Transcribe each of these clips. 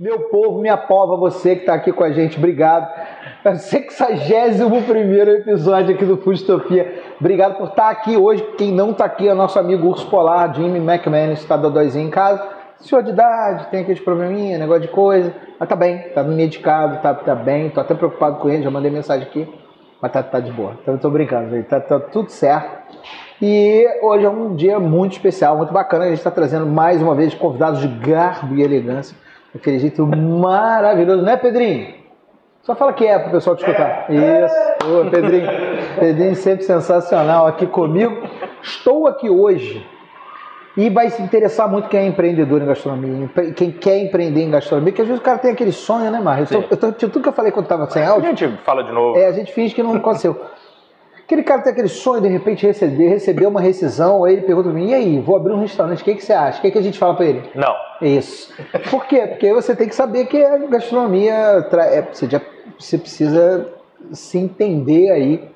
Meu povo, minha pova, você que está aqui com a gente, obrigado. É o 61 primeiro episódio aqui do Fustopia. Obrigado por estar aqui hoje. Quem não está aqui é nosso amigo Urso Polar, Jimmy McManus, está dodóizinho em casa. Senhor de idade, tem aqueles probleminha, negócio de coisa. Mas tá bem, tá medicado, tá, tá bem. Tô até preocupado com ele, já mandei mensagem aqui. Mas tá, tá de boa. Então tô brincando. Tá, tá tudo certo. E hoje é um dia muito especial, muito bacana. A gente está trazendo mais uma vez convidados de garbo e elegância. Aquele jeito maravilhoso, né, Pedrinho? Só fala que é para o pessoal te escutar. Isso, Ô, Pedrinho. Pedrinho sempre sensacional aqui comigo. Estou aqui hoje e vai se interessar muito quem é empreendedor em gastronomia, quem quer empreender em gastronomia, que às vezes o cara tem aquele sonho, né, Marcos? Eu, tô, eu tô, tudo que eu falei quando estava sem áudio. A gente fala de novo. É, a gente finge que não aconteceu. Aquele cara tem aquele sonho de repente receber, receber uma rescisão, aí ele pergunta pra mim, e aí, vou abrir um restaurante, o que, que você acha? O que, que a gente fala para ele? Não. Isso. Por quê? Porque você tem que saber que a gastronomia, é, você, já, você precisa se entender aí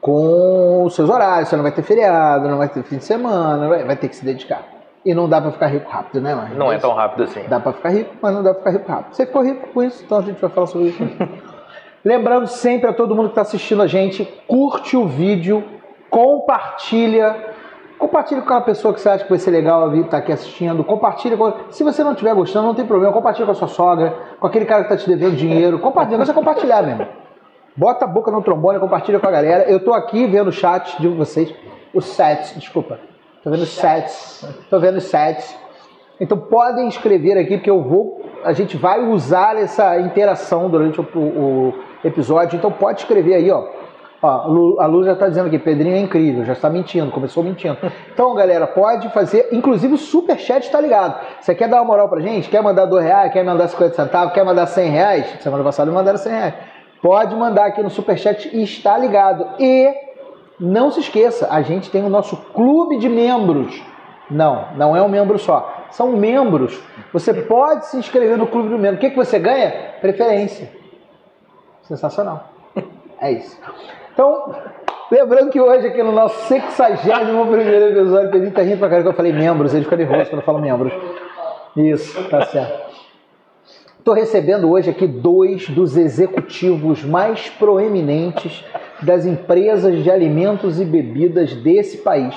com os seus horários, você não vai ter feriado, não vai ter fim de semana, vai, vai ter que se dedicar. E não dá para ficar rico rápido, né, Marcos? Não é tão rápido assim. Dá para ficar rico, mas não dá para ficar rico rápido. Você ficou rico com isso, então a gente vai falar sobre isso. Lembrando sempre a todo mundo que está assistindo a gente, curte o vídeo, compartilha. Compartilha com aquela pessoa que você acha que vai ser legal estar tá aqui assistindo. Compartilha com... Se você não estiver gostando, não tem problema. Compartilha com a sua sogra, com aquele cara que está te devendo dinheiro. Compartilha, você compartilhar mesmo. Bota a boca no trombone, compartilha com a galera. Eu estou aqui vendo o chat de vocês. Os sets, desculpa. Estou vendo os sets. Estou vendo os sets. Então podem escrever aqui, porque eu vou. A gente vai usar essa interação durante o, o episódio. Então pode escrever aí, ó. ó a Lu já está dizendo aqui, Pedrinho é incrível, já está mentindo, começou mentindo. Então, galera, pode fazer, inclusive o superchat está ligado. Você quer dar uma moral pra gente? Quer mandar dois reais? Quer mandar 50 centavos? Quer mandar 100 reais? Semana passada mandaram 100 reais. Pode mandar aqui no superchat e está ligado. E não se esqueça, a gente tem o nosso clube de membros. Não, não é um membro só. São membros. Você pode se inscrever no clube do membro. O que, que você ganha? Preferência. Sensacional. É isso. Então, lembrando que hoje, aqui no nosso 61 primeiro episódio, Pedrinho tá rindo pra cara que eu falei membros, ele fica nervoso quando eu falo membros. Isso, tá certo. Estou recebendo hoje aqui dois dos executivos mais proeminentes das empresas de alimentos e bebidas desse país.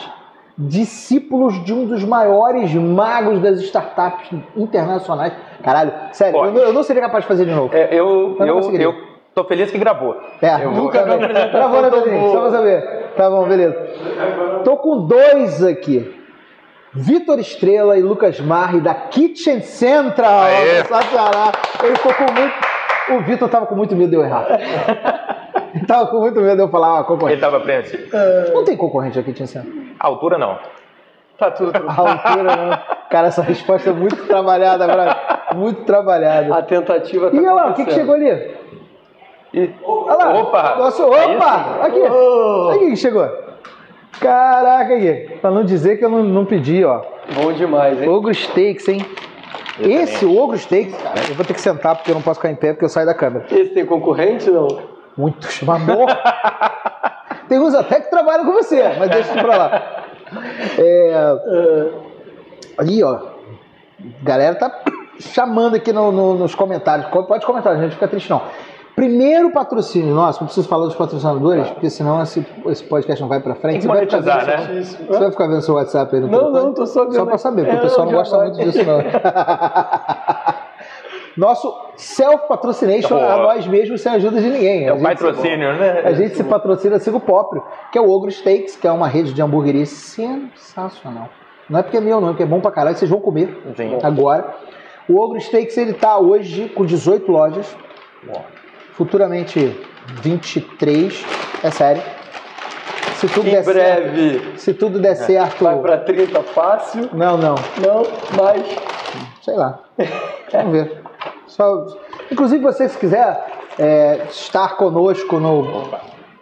Discípulos de um dos maiores magos das startups internacionais. Caralho, sério, eu não, eu não, seria capaz de fazer de novo. É, eu, eu, eu, eu tô feliz que gravou. É, eu nunca vou... gravou, né, Pedrinho? Só pra saber. Tá bom, beleza. Tô com dois aqui. Vitor Estrela e Lucas Marri da Kitchen Central. Aê. Ele ficou com muito. O Vitor tava com muito medo de eu errar. Ele tava com muito medo de eu falar ah, concorrente. Ele tava apreensivo. Não tem concorrente aqui, Kitchen Central. A altura não. Tá tudo A altura não. Cara, essa resposta é muito trabalhada, brother. Muito trabalhada. A tentativa tá E olha lá, o que, que chegou ali? E... Olha lá. Opa! Nossa, opa! É aqui. Oh. Aqui que chegou. Caraca, aí. Pra não dizer que eu não, não pedi, ó. Bom demais, hein? Ogro Steaks, hein? Esse Ogro Steaks, cara, eu vou ter que sentar porque eu não posso ficar em pé porque eu saio da câmera. Esse tem concorrente, não? Muitos, amor. tem uns até que trabalham com você, mas deixa isso pra lá. É... Ali, ó. Galera tá chamando aqui no, no, nos comentários. Pode comentar, a gente fica triste não. Primeiro patrocínio nosso, não preciso falar dos patrocinadores, porque senão esse, esse podcast não vai pra frente. Tem que monetizar, né? Você vai ficar vendo seu WhatsApp aí no Não, telefone? não, tô só vendo. Só pra saber, porque é, o pessoal não gosta vai. muito disso, não. Nosso self-patrocination a nós mesmos sem ajuda de ninguém. É o patrocínio, né? A gente se patrocina sigo próprio, que é o Ogro Steaks, que é uma rede de hamburgueria sensacional. Não é porque é meu, não, é porque é bom pra caralho, vocês vão comer Sim. agora. O Ogro Steaks, ele tá hoje com 18 lojas. Bom futuramente 23, é sério. Se tudo em der breve. Certo, se tudo der certo. Vai para 30 fácil? Não, não. Não, mais. Sei lá. Vamos ver. Só, inclusive, você, se quiser é, estar conosco no,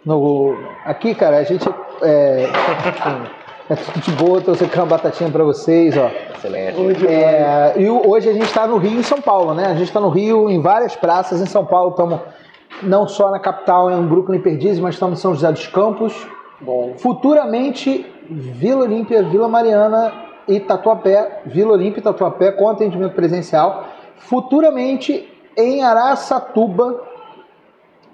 no. Aqui, cara, a gente. É, é tudo de boa, tô secando uma batatinha para vocês, ó. Excelente. É, e hoje a gente está no Rio e em São Paulo, né? A gente está no Rio, em várias praças, em São Paulo estamos não só na capital, em Brooklyn Perdizes, mas estamos em São José dos Campos. Bom. Futuramente, Vila Olímpia, Vila Mariana e Tatuapé, Vila Olímpia e Tatuapé com atendimento presencial. futuramente em Araçatuba,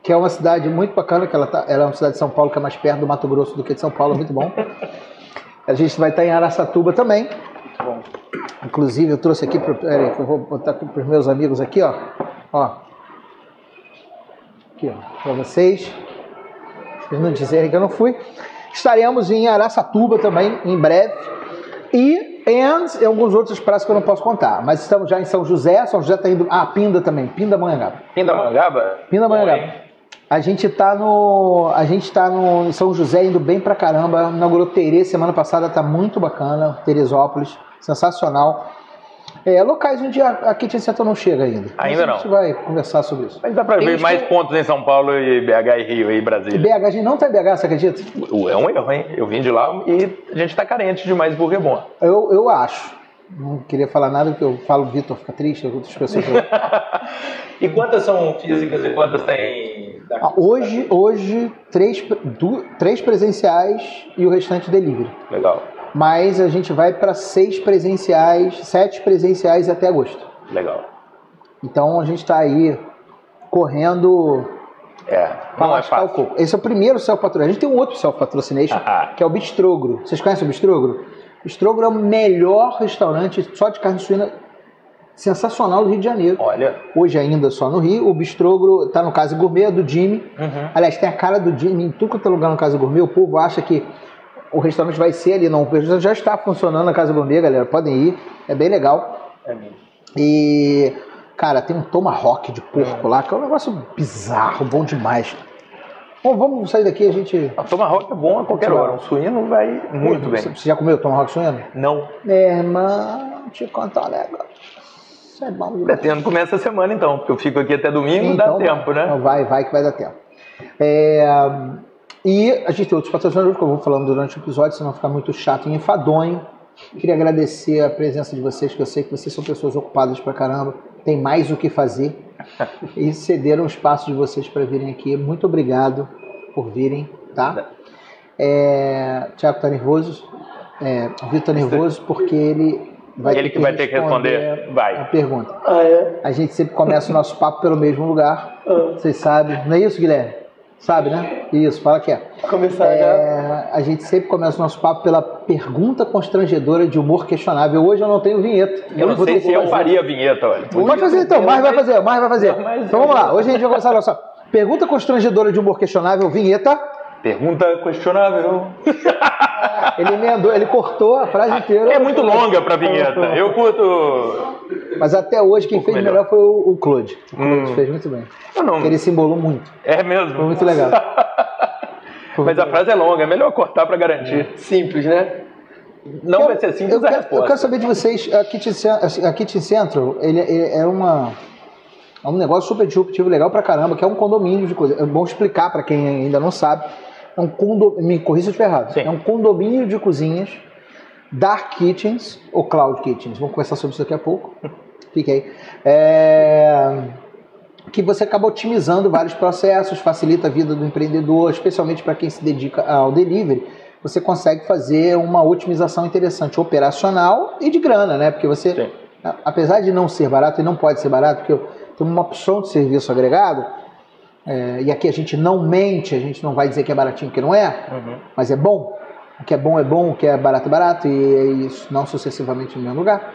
que é uma cidade muito bacana, que ela, tá, ela é uma cidade de São Paulo que é mais perto do Mato Grosso do que de São Paulo, muito bom. A gente vai estar em Araçatuba também. Inclusive, eu trouxe aqui, que eu vou botar para os meus amigos aqui, ó. ó. Aqui, ó, para vocês. Vocês não dizerem que eu não fui. Estaremos em Araçatuba também, em breve. E em alguns outros praças que eu não posso contar. Mas estamos já em São José. São José está indo. Ah, Pinda também. Pinda Manhangaba. Pindamonhangaba? Hein? A gente tá no. A gente tá no São José indo bem pra caramba. Inaugurou Terê semana passada, tá muito bacana. Teresópolis, sensacional. É, locais onde a, a Kitchen Center não chega ainda. Ainda Mas A gente não. vai conversar sobre isso. Mas dá pra Tem ver mais que- pontos em São Paulo e BH e Rio e Brasília. BH, a gente não tá em BH, você acredita? É um erro, hein? Eu vim de lá e a gente tá carente de mais burger bom. Eu, eu acho. Não queria falar nada porque eu falo Vitor fica triste, outras pessoas. E quantas são físicas e quantas tem? Ah, hoje, hoje três, du- três presenciais e o restante delivery. Legal, Mas a gente vai para seis presenciais, sete presenciais até agosto. legal. Então a gente está aí correndo É, para não é lascar o coco. Esse é o primeiro self-patrocination. A gente tem um outro self-patrocination, Ah. que é o Bistrogro. Vocês conhecem o Bistrogro? Bistrogro é o melhor restaurante só de carne suína sensacional do Rio de Janeiro. Olha, Hoje ainda só no Rio. O Bistrogro está no Casa Gourmet, é do Jimmy. Uhum. Aliás, tem a cara do Jimmy em tudo quanto é lugar no Casa Gourmet. O povo acha que o restaurante vai ser ali. Não, o restaurante já está funcionando na Casa Gourmet, galera. Podem ir. É bem legal. é mesmo. E, cara, tem um tomahawk de porco lá, que é um negócio bizarro, bom demais. Bom, vamos sair daqui, a gente... A tomahawk é bom a qualquer hora. Um suíno vai muito bem. Você já comeu tomahawk suíno? Não. Meu irmão, te contar um negócio. Isso é bom demais. Pretendo comer essa semana então, porque eu fico aqui até domingo, dá Então, tempo, né? Então vai, vai que vai dar tempo. É, e a gente tem outros patrocinadores que eu vou falando durante o episódio, senão ficar muito chato e enfadonho. Queria agradecer a presença de vocês, que eu sei que vocês são pessoas ocupadas pra caramba, tem mais o que fazer. e cederam o espaço de vocês para virem aqui. Muito obrigado por virem, tá? É, Tiago tá nervoso. É, o Vitor tá nervoso porque ele vai Ele que vai ter que responder. a Vai. pergunta. Ah, é? A gente sempre começa o nosso papo pelo mesmo lugar. Ah. Vocês sabem, não é isso, Guilherme? Sabe, né? Isso, fala que é. Começar. É, A gente sempre começa o nosso papo pela pergunta constrangedora de humor questionável. Hoje eu não tenho vinheta. Eu não sei se eu faria a vinheta, olha. Pode fazer então, mais vai fazer, mais vai fazer. Não, Então vamos lá, hoje a gente vai começar a nossa pergunta constrangedora de humor questionável, vinheta. Pergunta questionável. Ele emendou, ele cortou a frase inteira. É muito longa pra vinheta. Eu curto. Mas até hoje quem fez melhor. melhor foi o Claude. O Claude Hum. fez muito bem. Eu não. Ele se embolou muito. É Foi mesmo. muito legal. Foi Mas muito a frase é longa, é melhor cortar pra garantir. Simples, né? Não Quero- vai ser simples eu a quero, resposta. eu quero saber de vocês, a Kitchen, Cen- a Kitchen Central, ele, ele é uma é um negócio super disruptivo, legal pra caramba, que é um condomínio de coisas. É bom explicar pra quem ainda não sabe. É um condomínio, me corrija se eu estiver errado. Sim. É um condomínio de cozinhas, dark kitchens ou cloud kitchens. Vamos conversar sobre isso daqui a pouco. Fique aí. É, que você acaba otimizando vários processos, facilita a vida do empreendedor, especialmente para quem se dedica ao delivery. Você consegue fazer uma otimização interessante operacional e de grana, né? Porque você, Sim. apesar de não ser barato, e não pode ser barato, porque tem uma opção de serviço agregado, é, e aqui a gente não mente, a gente não vai dizer que é baratinho porque não é, Uhum. mas é bom. O que é bom é bom, o que é barato é barato, e é isso não sucessivamente no mesmo lugar.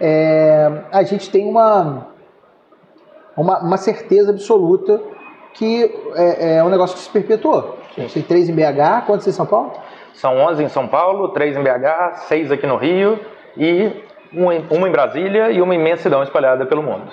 É, a gente tem uma, uma, uma certeza absoluta que é, é um negócio que se perpetuou. Gente tem três em BH, quantos em São Paulo? São 11 em São Paulo, 3 em BH, 6 aqui no Rio e uma em Brasília e uma imensidão espalhada pelo mundo.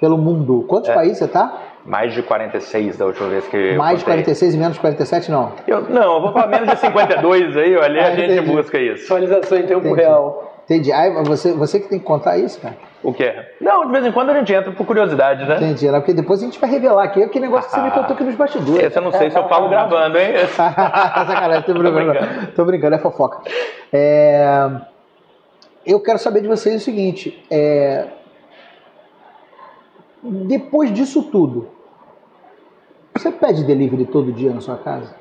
Pelo mundo. Quantos É. países você tá? Mais de 46 da última vez que Mais de contei. 46 e menos de 47, não. Eu, não, eu vou falar menos de 52 aí, olha, Ah, a gente entendi. busca isso. Atualização em tempo Entendi. real. Entendi. Ai, você, você que tem que contar isso, cara. O que é? Não, de vez em quando a gente entra por curiosidade, né? Entendi. né? Porque depois a gente vai revelar aqui aquele negócio que você me contou aqui nos bastidores. Esse eu não sei se eu falo gravando, hein? Sacanagem, tô brincando. brincando. Tô brincando, é fofoca. É, Eu quero saber de vocês o seguinte: é, depois disso tudo, você pede delivery todo dia na sua casa?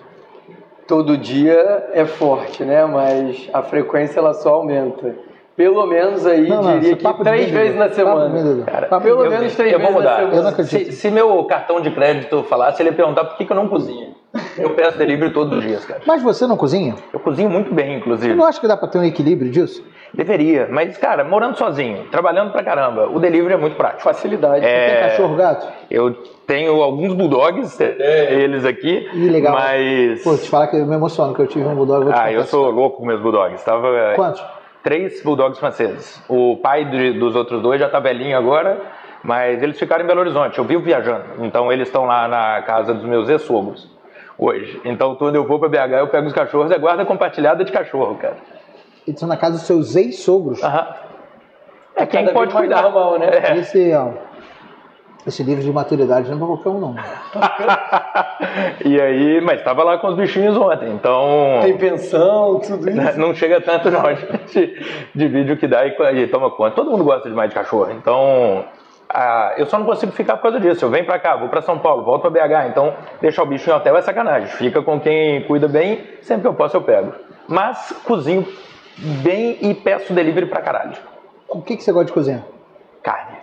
Todo dia é forte, né? Mas a frequência ela só aumenta. Pelo menos aí, Não, não, diria esse que três vezes na semana. Cara, Papo Pelo menos três eu vou vezes na mudar. semana. Eu não acredito. Se, se meu cartão de crédito falasse, ele ia perguntar por que, que eu não cozinho. Eu peço delivery todos os dias, cara. Mas você não cozinha? Eu cozinho muito bem, Eu inclusive. não acho que dá pra ter um equilíbrio disso? Deveria, mas, cara, morando sozinho, trabalhando pra caramba, o delivery é muito prático. Facilidade. É. Tem cachorro, gato? Eu tenho alguns bulldogs, é, eles aqui, Ih, legal. mas... Pô, te falar que eu me emociono que eu tive um bulldog. eu vou te Ah, eu sou louco com meus bulldogs. Tava é, Quantos? três bulldogs franceses. O pai de- dos outros dois já tá velhinho agora, mas eles ficaram em Belo Horizonte. Eu vivo viajando, então eles estão lá na casa dos meus ex-sogros hoje. Então quando eu vou pra BH, eu pego os cachorros, é guarda compartilhada de cachorro, cara. Eles são na casa dos seus ex-sogros. Aham. É quem cada pode cuidar. normal, né? É. Esse, ó, esse livro de maturidade não é pra qualquer um, não. E aí, mas tava lá com os bichinhos ontem, então Tem pensão, tudo isso. não chega tanto não. A gente divide o que dá e, e toma conta. Todo mundo gosta demais de cachorro, então ah, eu só não consigo ficar por causa disso. Eu venho pra cá, vou pra São Paulo, volto pra BH, então deixar o bicho em hotel é sacanagem. Fica com quem cuida bem, sempre que eu posso eu pego. Mas cozinho bem e peço delivery pra caralho. O que, que você gosta de cozinhar? Carne.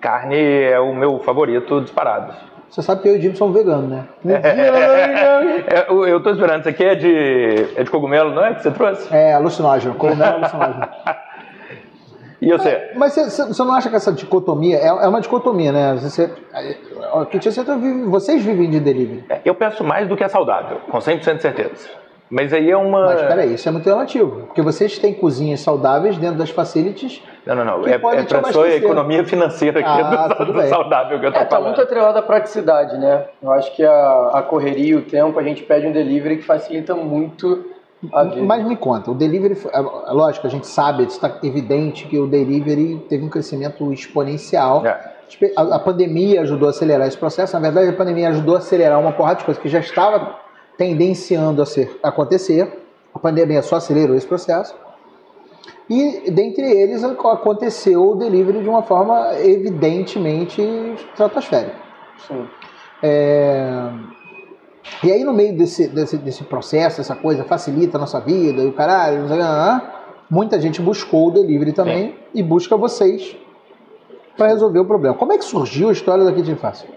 Carne é o meu favorito disparado. Você sabe que eu e o Jim somos veganos, né? É, eu, eu tô esperando, isso aqui é de, é de cogumelo, não é? Que você trouxe? É alucinógeno, cogumelo é alucinógeno. E você? Mas você, você- você não acha que essa dicotomia é, é uma dicotomia, né? Você, vive- vocês vivem de delivery. É, Eu peço mais do que é saudável, com 100% de certeza. Mas aí é uma. Mas peraí, isso é muito relativo. Porque vocês têm cozinhas saudáveis dentro das facilities. Não, não, não. que É, é sua abastecer. economia financeira aqui Ah, do, tudo do bem. saudável que eu tô É, tá falando. muito atrelado à praticidade, né? Eu acho que a, a correria e o tempo, a gente pede um delivery que facilita muito a. Mas me conta, o delivery, é lógico, a gente sabe, está evidente que o delivery teve um crescimento exponencial. É. A, a pandemia ajudou a acelerar esse processo. Na verdade, a pandemia ajudou a acelerar uma porrada de coisas que já estava tendenciando a ser, a acontecer. A pandemia só acelerou esse processo. E dentre eles ac- aconteceu o delivery de uma forma evidentemente estratosférica. Sim. É, E aí, no meio desse, desse, desse processo, essa coisa facilita a nossa vida e o caralho, não sei o que, ah, muita gente buscou o delivery também e busca vocês para resolver o problema. Como é que surgiu a história da Kitchen Fácil?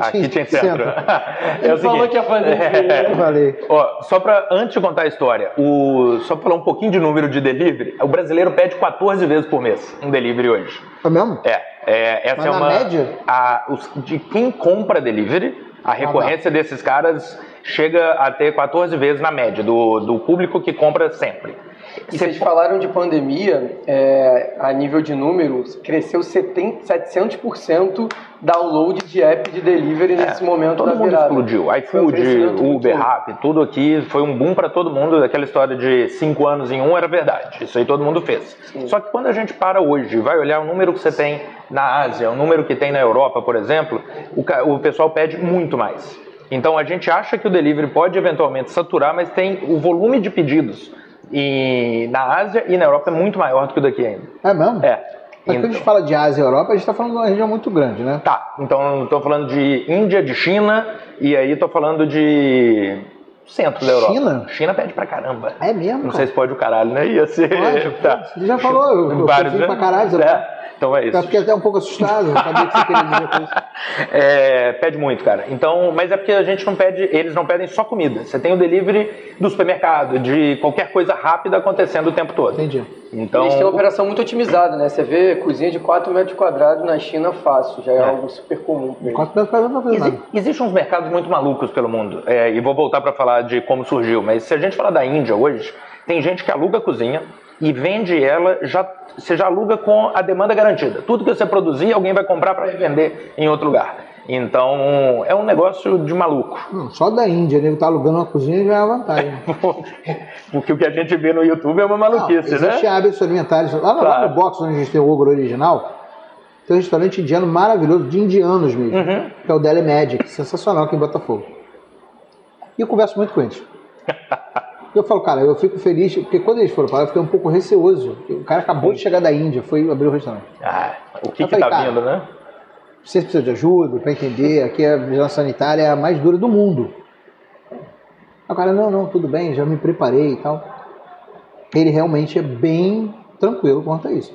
Aqui tinha centro. É Ele o falou seguinte, que ia fazer é, Eu falei. Ó, só para antes de contar a história, o, só pra falar um pouquinho de número de delivery, o brasileiro pede 14 vezes por mês um delivery hoje. É mesmo? É, é essa Mas é na uma média? a- os- de quem compra delivery, a recorrência desses caras chega a ter 14 vezes na média do, do público que compra sempre. E vocês falaram de pandemia, é, a nível de números, cresceu 70, 700% download de app de delivery nesse momento É, Todo da mundo virada. explodiu. IFood, Uber. Rap, tudo aqui foi um boom para todo mundo. Aquela história de cinco anos em um era verdade. Isso aí todo mundo fez. Só que quando a gente para hoje e vai olhar o número que você tem na Ásia, o número que tem na Europa, por exemplo, o, o pessoal pede muito mais. Então a gente acha que o delivery pode eventualmente saturar, mas tem o volume de pedidos e na Ásia e na Europa é muito maior do que o daqui ainda. É mesmo? É. Mas quando a gente fala de Ásia e Europa, a gente está falando de uma região muito grande, né? Tá, então estou falando de Índia, de China, e aí estou falando de centro da Europa. China? China pede pra caramba. É mesmo? Não cara? sei se pode o caralho, né? Ia ser. Pode, tá. Você já falou, eu, eu Vários, confio né? pra caralho. É, então é isso. Eu fiquei até um pouco assustado, não sabia que você queria dizer com isso. É, pede muito, cara. Então, mas é porque a gente não pede, eles não pedem só comida. Você tem o delivery do supermercado, de qualquer coisa rápida acontecendo o tempo todo. Entendi. Então, Eles têm uma operação muito otimizada, né? Você vê cozinha de 4 metros quadrados na China fácil, já é, algo super comum pra eles. Quatro pessoas não Exi nada. Existem uns mercados muito malucos pelo mundo, é, e vou voltar para falar de como surgiu, mas se a gente falar da Índia hoje, tem gente que aluga a cozinha e vende ela, já, você já aluga com a demanda garantida. Tudo que você produzir, alguém vai comprar para revender em outro lugar. Então, é um negócio de maluco. Não, só da Índia, né? Ele tá alugando uma cozinha já é uma vantagem. Porque o que a gente vê no YouTube é uma maluquice, Não, né? existe hábitos alimentares. Lá, no- lá Claro. no box onde a gente tem o ogro original, tem um restaurante indiano maravilhoso, de indianos mesmo, Uhum. que é o Deli Magic, sensacional aqui em Botafogo. E eu converso muito com eles. Eu falo, cara, eu fico feliz, porque quando eles foram para lá, eu fiquei um pouco receoso. O cara acabou de chegar da Índia, foi abrir o restaurante. Ah, o que Eu que falei, tá vindo, né? Você precisa de ajuda para entender, aqui a vigilância sanitária é a mais dura do mundo. O cara, não, não, tudo bem, já me preparei e tal. ele realmente é bem tranquilo quanto a isso.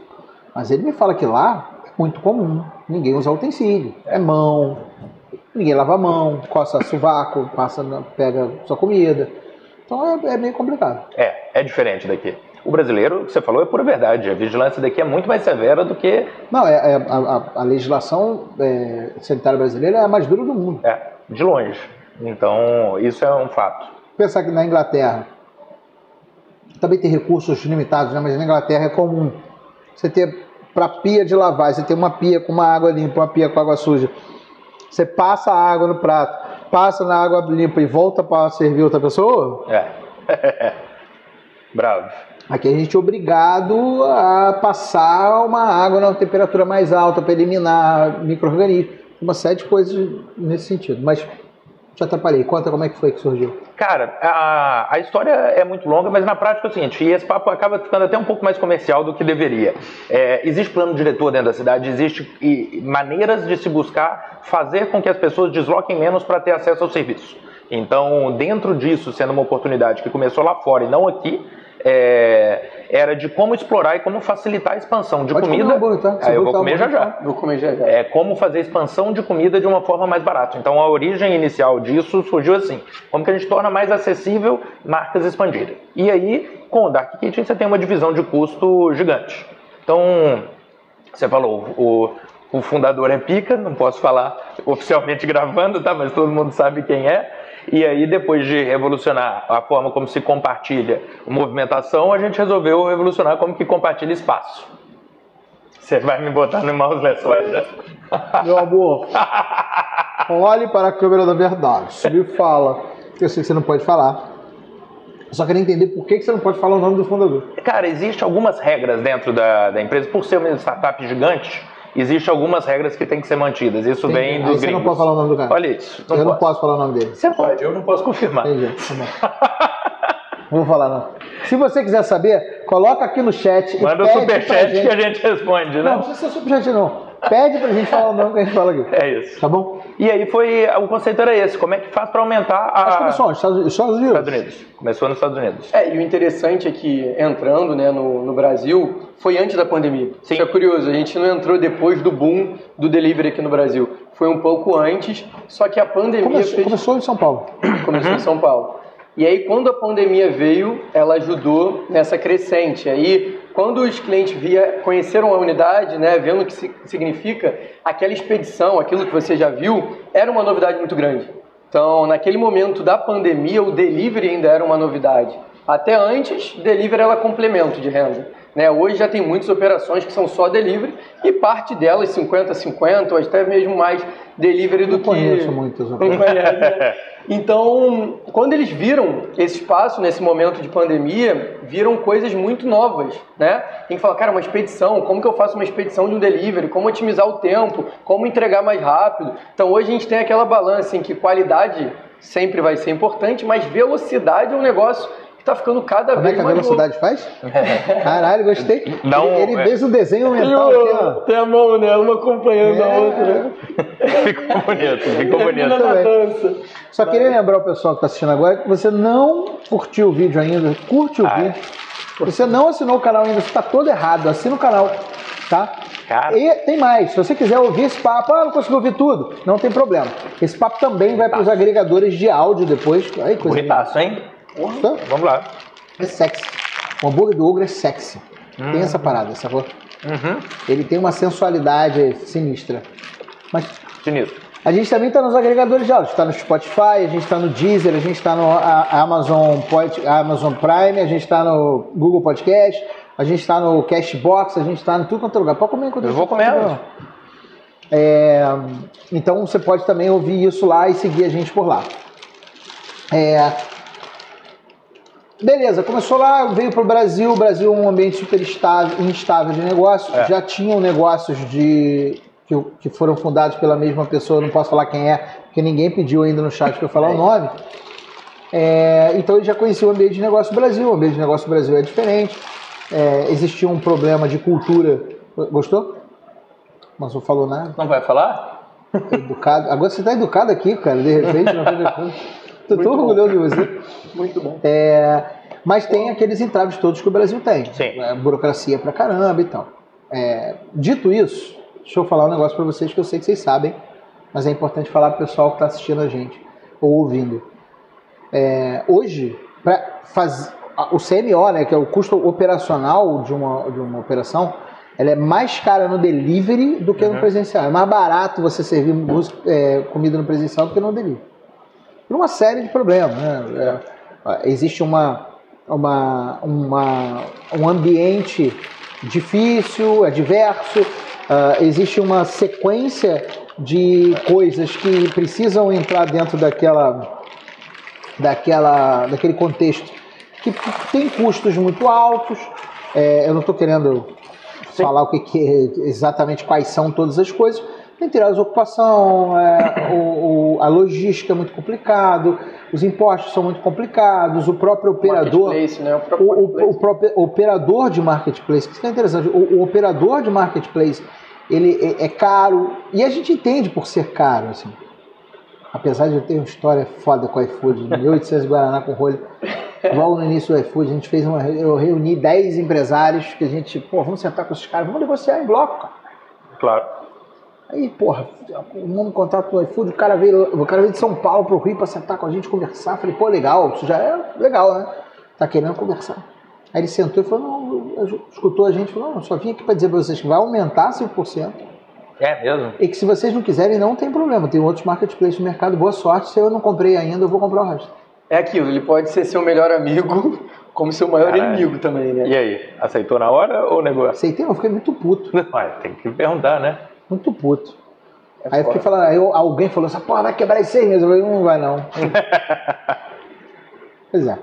Mas ele me fala que lá é muito comum, ninguém usa utensílio, é mão, ninguém lava a mão, coça sovaco, passa, pega sua comida. Então é, é meio complicado. É, é diferente daqui. O brasileiro, que você falou, é pura verdade. A vigilância daqui é muito mais severa do que. Não, é, é- a, a- a legislação é, sanitária brasileira é a mais dura do mundo. É, de longe. Então, isso é um fato. Pensar que na Inglaterra também tem recursos limitados, né? mas na Inglaterra é comum você ter para pia de lavar, você tem uma pia com uma água limpa, uma pia com água suja. Você passa a água no prato, passa na água limpa e volta para servir outra pessoa. É. Bravo. Aqui a gente é obrigado a passar uma água numa temperatura mais alta para eliminar micro-organismos. Uma série de coisas nesse sentido. Mas te atrapalhei. Conta como é que foi que surgiu. Cara, a, a história é muito longa, mas na prática é o seguinte, esse papo acaba ficando até um pouco mais comercial do que deveria. É, existe plano diretor dentro da cidade, existe maneiras de se buscar fazer com que as pessoas desloquem menos para ter acesso ao serviço. Então, dentro disso, sendo uma oportunidade que começou lá fora e não aqui, é, era de como explorar e como facilitar a expansão de Pode comer comida. hambúrguer, tá? Você Ah, eu vou comer já já Vou comer já já. é como fazer a expansão de comida de uma forma mais barata. Então a origem inicial disso surgiu assim: como que a gente torna mais acessível marcas expandirem. E aí, com o Dark Kitchen, você tem uma divisão de custo gigante. Então, você falou, o, o fundador é pica, não posso falar oficialmente gravando, tá? Mas todo mundo sabe quem é. E aí, depois de revolucionar a forma como se compartilha movimentação, a gente resolveu revolucionar como que compartilha espaço. Você vai me botar no mouse lençóis, Meu amor, olhe para a câmera da verdade. Se me fala. Eu sei que você não pode falar. Eu só queria entender por que que você não pode falar o nome do fundador. Cara, existem algumas regras dentro da, da empresa, por ser uma startup gigante, existem algumas regras que têm que ser mantidas. Isso vem Aí dos você não pode falar o nome do cara. Olha isso. Não eu não posso. falar o nome dele. Você pode, eu não posso confirmar. Entendi. Tá. Não vou falar, não. Se você quiser saber, coloca aqui no chat. e Manda o superchat gente- que a gente responde, Não, né? não precisa ser superchat, não. Pede pra gente falar o nome que a gente fala aqui. É isso. Tá bom? E aí foi. O conceito era esse: como é que faz para aumentar a. Mas começou onde? Estados Estados Unidos? Estados Unidos. Começou nos Estados Unidos. É, e o interessante é que entrando né, no, no Brasil foi antes da pandemia. Sim. Isso é curioso, a gente não entrou depois do boom do delivery aqui no Brasil. Foi um pouco antes, só que a pandemia Começou, fez... começou em São Paulo. começou em São Paulo. E aí, quando a pandemia veio, ela ajudou nessa crescente. Aí, quando os clientes via, conheceram a unidade, né, vendo o que si- significa, aquela expedição, aquilo que você já viu, era uma novidade muito grande. Então, naquele momento da pandemia, o delivery ainda era uma novidade. Até antes, delivery era complemento de renda. Né? Hoje já tem muitas operações que são só delivery e parte delas, 50-50, ou até mesmo mais delivery do que... conheço muitas né? Então, quando eles viram esse espaço nesse momento de pandemia, viram coisas muito novas, né? Tem que falar, cara, uma expedição, como que eu faço uma expedição de um delivery? Como otimizar o tempo? Como entregar mais rápido? Então, hoje a gente tem aquela balança em que qualidade sempre vai ser importante, mas velocidade é um negócio que está ficando cada Como é vez que a mais velocidade faz? Caralho, gostei. Não, ele ele é. fez um desenho mental aqui, ó. Tem a mão, né? Uma acompanhando É. a outra. ficou bonito, ficou Termina bonito. dança. Só queria lembrar o pessoal que está assistindo agora que você não curtiu o vídeo ainda, curte o Ah, é. vídeo. Você não assinou o canal ainda, você está todo errado, assina o canal, tá? Cara. E tem mais, se você quiser ouvir esse papo, ah, não consegui ouvir tudo, não tem problema. Esse papo também vai para os agregadores de áudio depois. Aí, coisa Bonitaço, hein? Tá? Vamos lá. É sexy. O hambúrguer do ogro é sexy. Tem essa parada, sacou? Uhum. Ele tem uma sensualidade sinistra. Mas Sinistro. a gente também está nos agregadores de áudio. está no Spotify, a gente está no Deezer, a gente está no Amazon, Pod, Amazon Prime, a gente está no Google Podcast, a gente está no Cashbox, a gente está em tudo quanto é lugar. Pode comer enquanto Eu vou tá comer. É, então você pode também ouvir isso lá e seguir a gente por lá. É, beleza, começou lá, veio para o Brasil. O Brasil é um ambiente super estável, instável de negócio. É. Já tinham negócios de que, que foram fundados pela mesma pessoa, não posso falar quem é, porque ninguém pediu ainda no chat para eu falar o nome. É, então ele já conhecia o ambiente de negócio do Brasil. O ambiente de negócio do Brasil é diferente. É, existia um problema de cultura. Gostou? Mas não falou nada. Não vai falar? Educado. Agora você tá educado aqui, cara, de repente, não foi depois. Tô tão bom. orgulhoso de você. Muito bom. É, mas tem aqueles entraves todos que o Brasil tem. Sim. É, burocracia pra caramba e tal. É, dito isso, deixa eu falar um negócio pra vocês que eu sei que vocês sabem, mas é importante falar pro pessoal que tá assistindo a gente ou ouvindo. É, hoje, pra faz, a- o CMO, né, que é o custo operacional de uma, de uma operação, ela é mais cara no delivery do que no Uhum. presencial. É mais barato você servir é, comida no presencial do que no delivery. Por uma série de problemas. Né? É, existe uma, uma, uma, um ambiente difícil, adverso, ah, existe uma sequência de coisas que precisam entrar dentro daquela, daquela, daquele contexto que tem custos muito altos. É, eu não estou querendo falar o que, que é, exatamente quais são todas as coisas. Tem tirado a ocupação, é, o- o- a logística é muito complicado, os impostos são muito complicados, o próprio operador. Marketplace, né? O próprio O, o- próprio operador de marketplace, que isso que é interessante, o, o operador de marketplace, ele é, é caro, e a gente entende por ser caro, assim. Apesar de eu ter uma história foda com o iFood, 1800 Guaraná com rolho, logo no início do iFood, a gente fez uma, eu reuni 10 empresários que a gente, pô, vamos sentar com esses caras, vamos negociar em bloco, cara. Claro. Aí, porra, o nome contato do iFood, o cara veio, o cara veio de São Paulo pro Rio pra sentar com a gente, conversar. Falei, pô, legal, isso já é legal, né? Tá querendo conversar. Aí ele sentou e falou, não, escutou a gente, falou, não, só vim aqui pra dizer pra vocês que vai aumentar 5% É mesmo? e que se vocês não quiserem, não tem problema. Tem outros marketplaces no mercado, boa sorte. Se eu não comprei ainda, eu vou comprar o resto. É aquilo, ele pode ser seu melhor amigo, como seu maior Caralho. inimigo também, né? E aí, aceitou na hora ou negou? Aceitei, não, eu fiquei muito puto. Ué, tem que perguntar, né? Muito puto. É Aí eu fiquei falando, aí alguém falou, essa porra vai quebrar em seis meses. Eu falei, não vai não. pois é.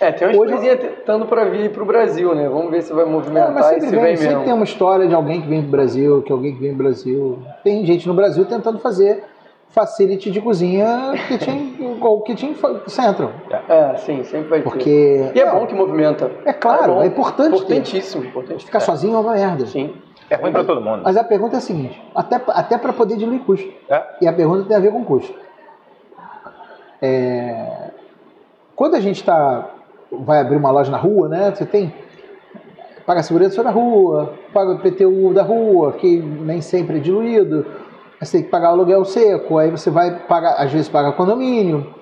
É, tem umas Hoje- tentando pra vir pro Brasil, né? Vamos ver se vai É, movimentar mas e sempre se vem, vem sempre mesmo. tem uma história de alguém que vem do Brasil, que alguém que vem do Brasil. Tem gente no Brasil tentando fazer facility de cozinha kitchen, igual o kitchen central. É, sim, sempre vai ter. Porque. E é não, bom que movimenta. É claro, bom. é importante ter. Importantíssimo, importantíssimo. Ficar sozinho é uma merda. Sim. É ruim pra todo mundo. Mas a pergunta é a seguinte: até, até para poder diluir custo. É. E a pergunta tem a ver com custo. É, Quando a gente tá, vai abrir uma loja na rua, né? Você tem. Paga a segurança da rua, paga o PTU da rua, que nem sempre é diluído. Aí Você tem que pagar o aluguel seco, aí você vai pagar, às vezes paga condomínio.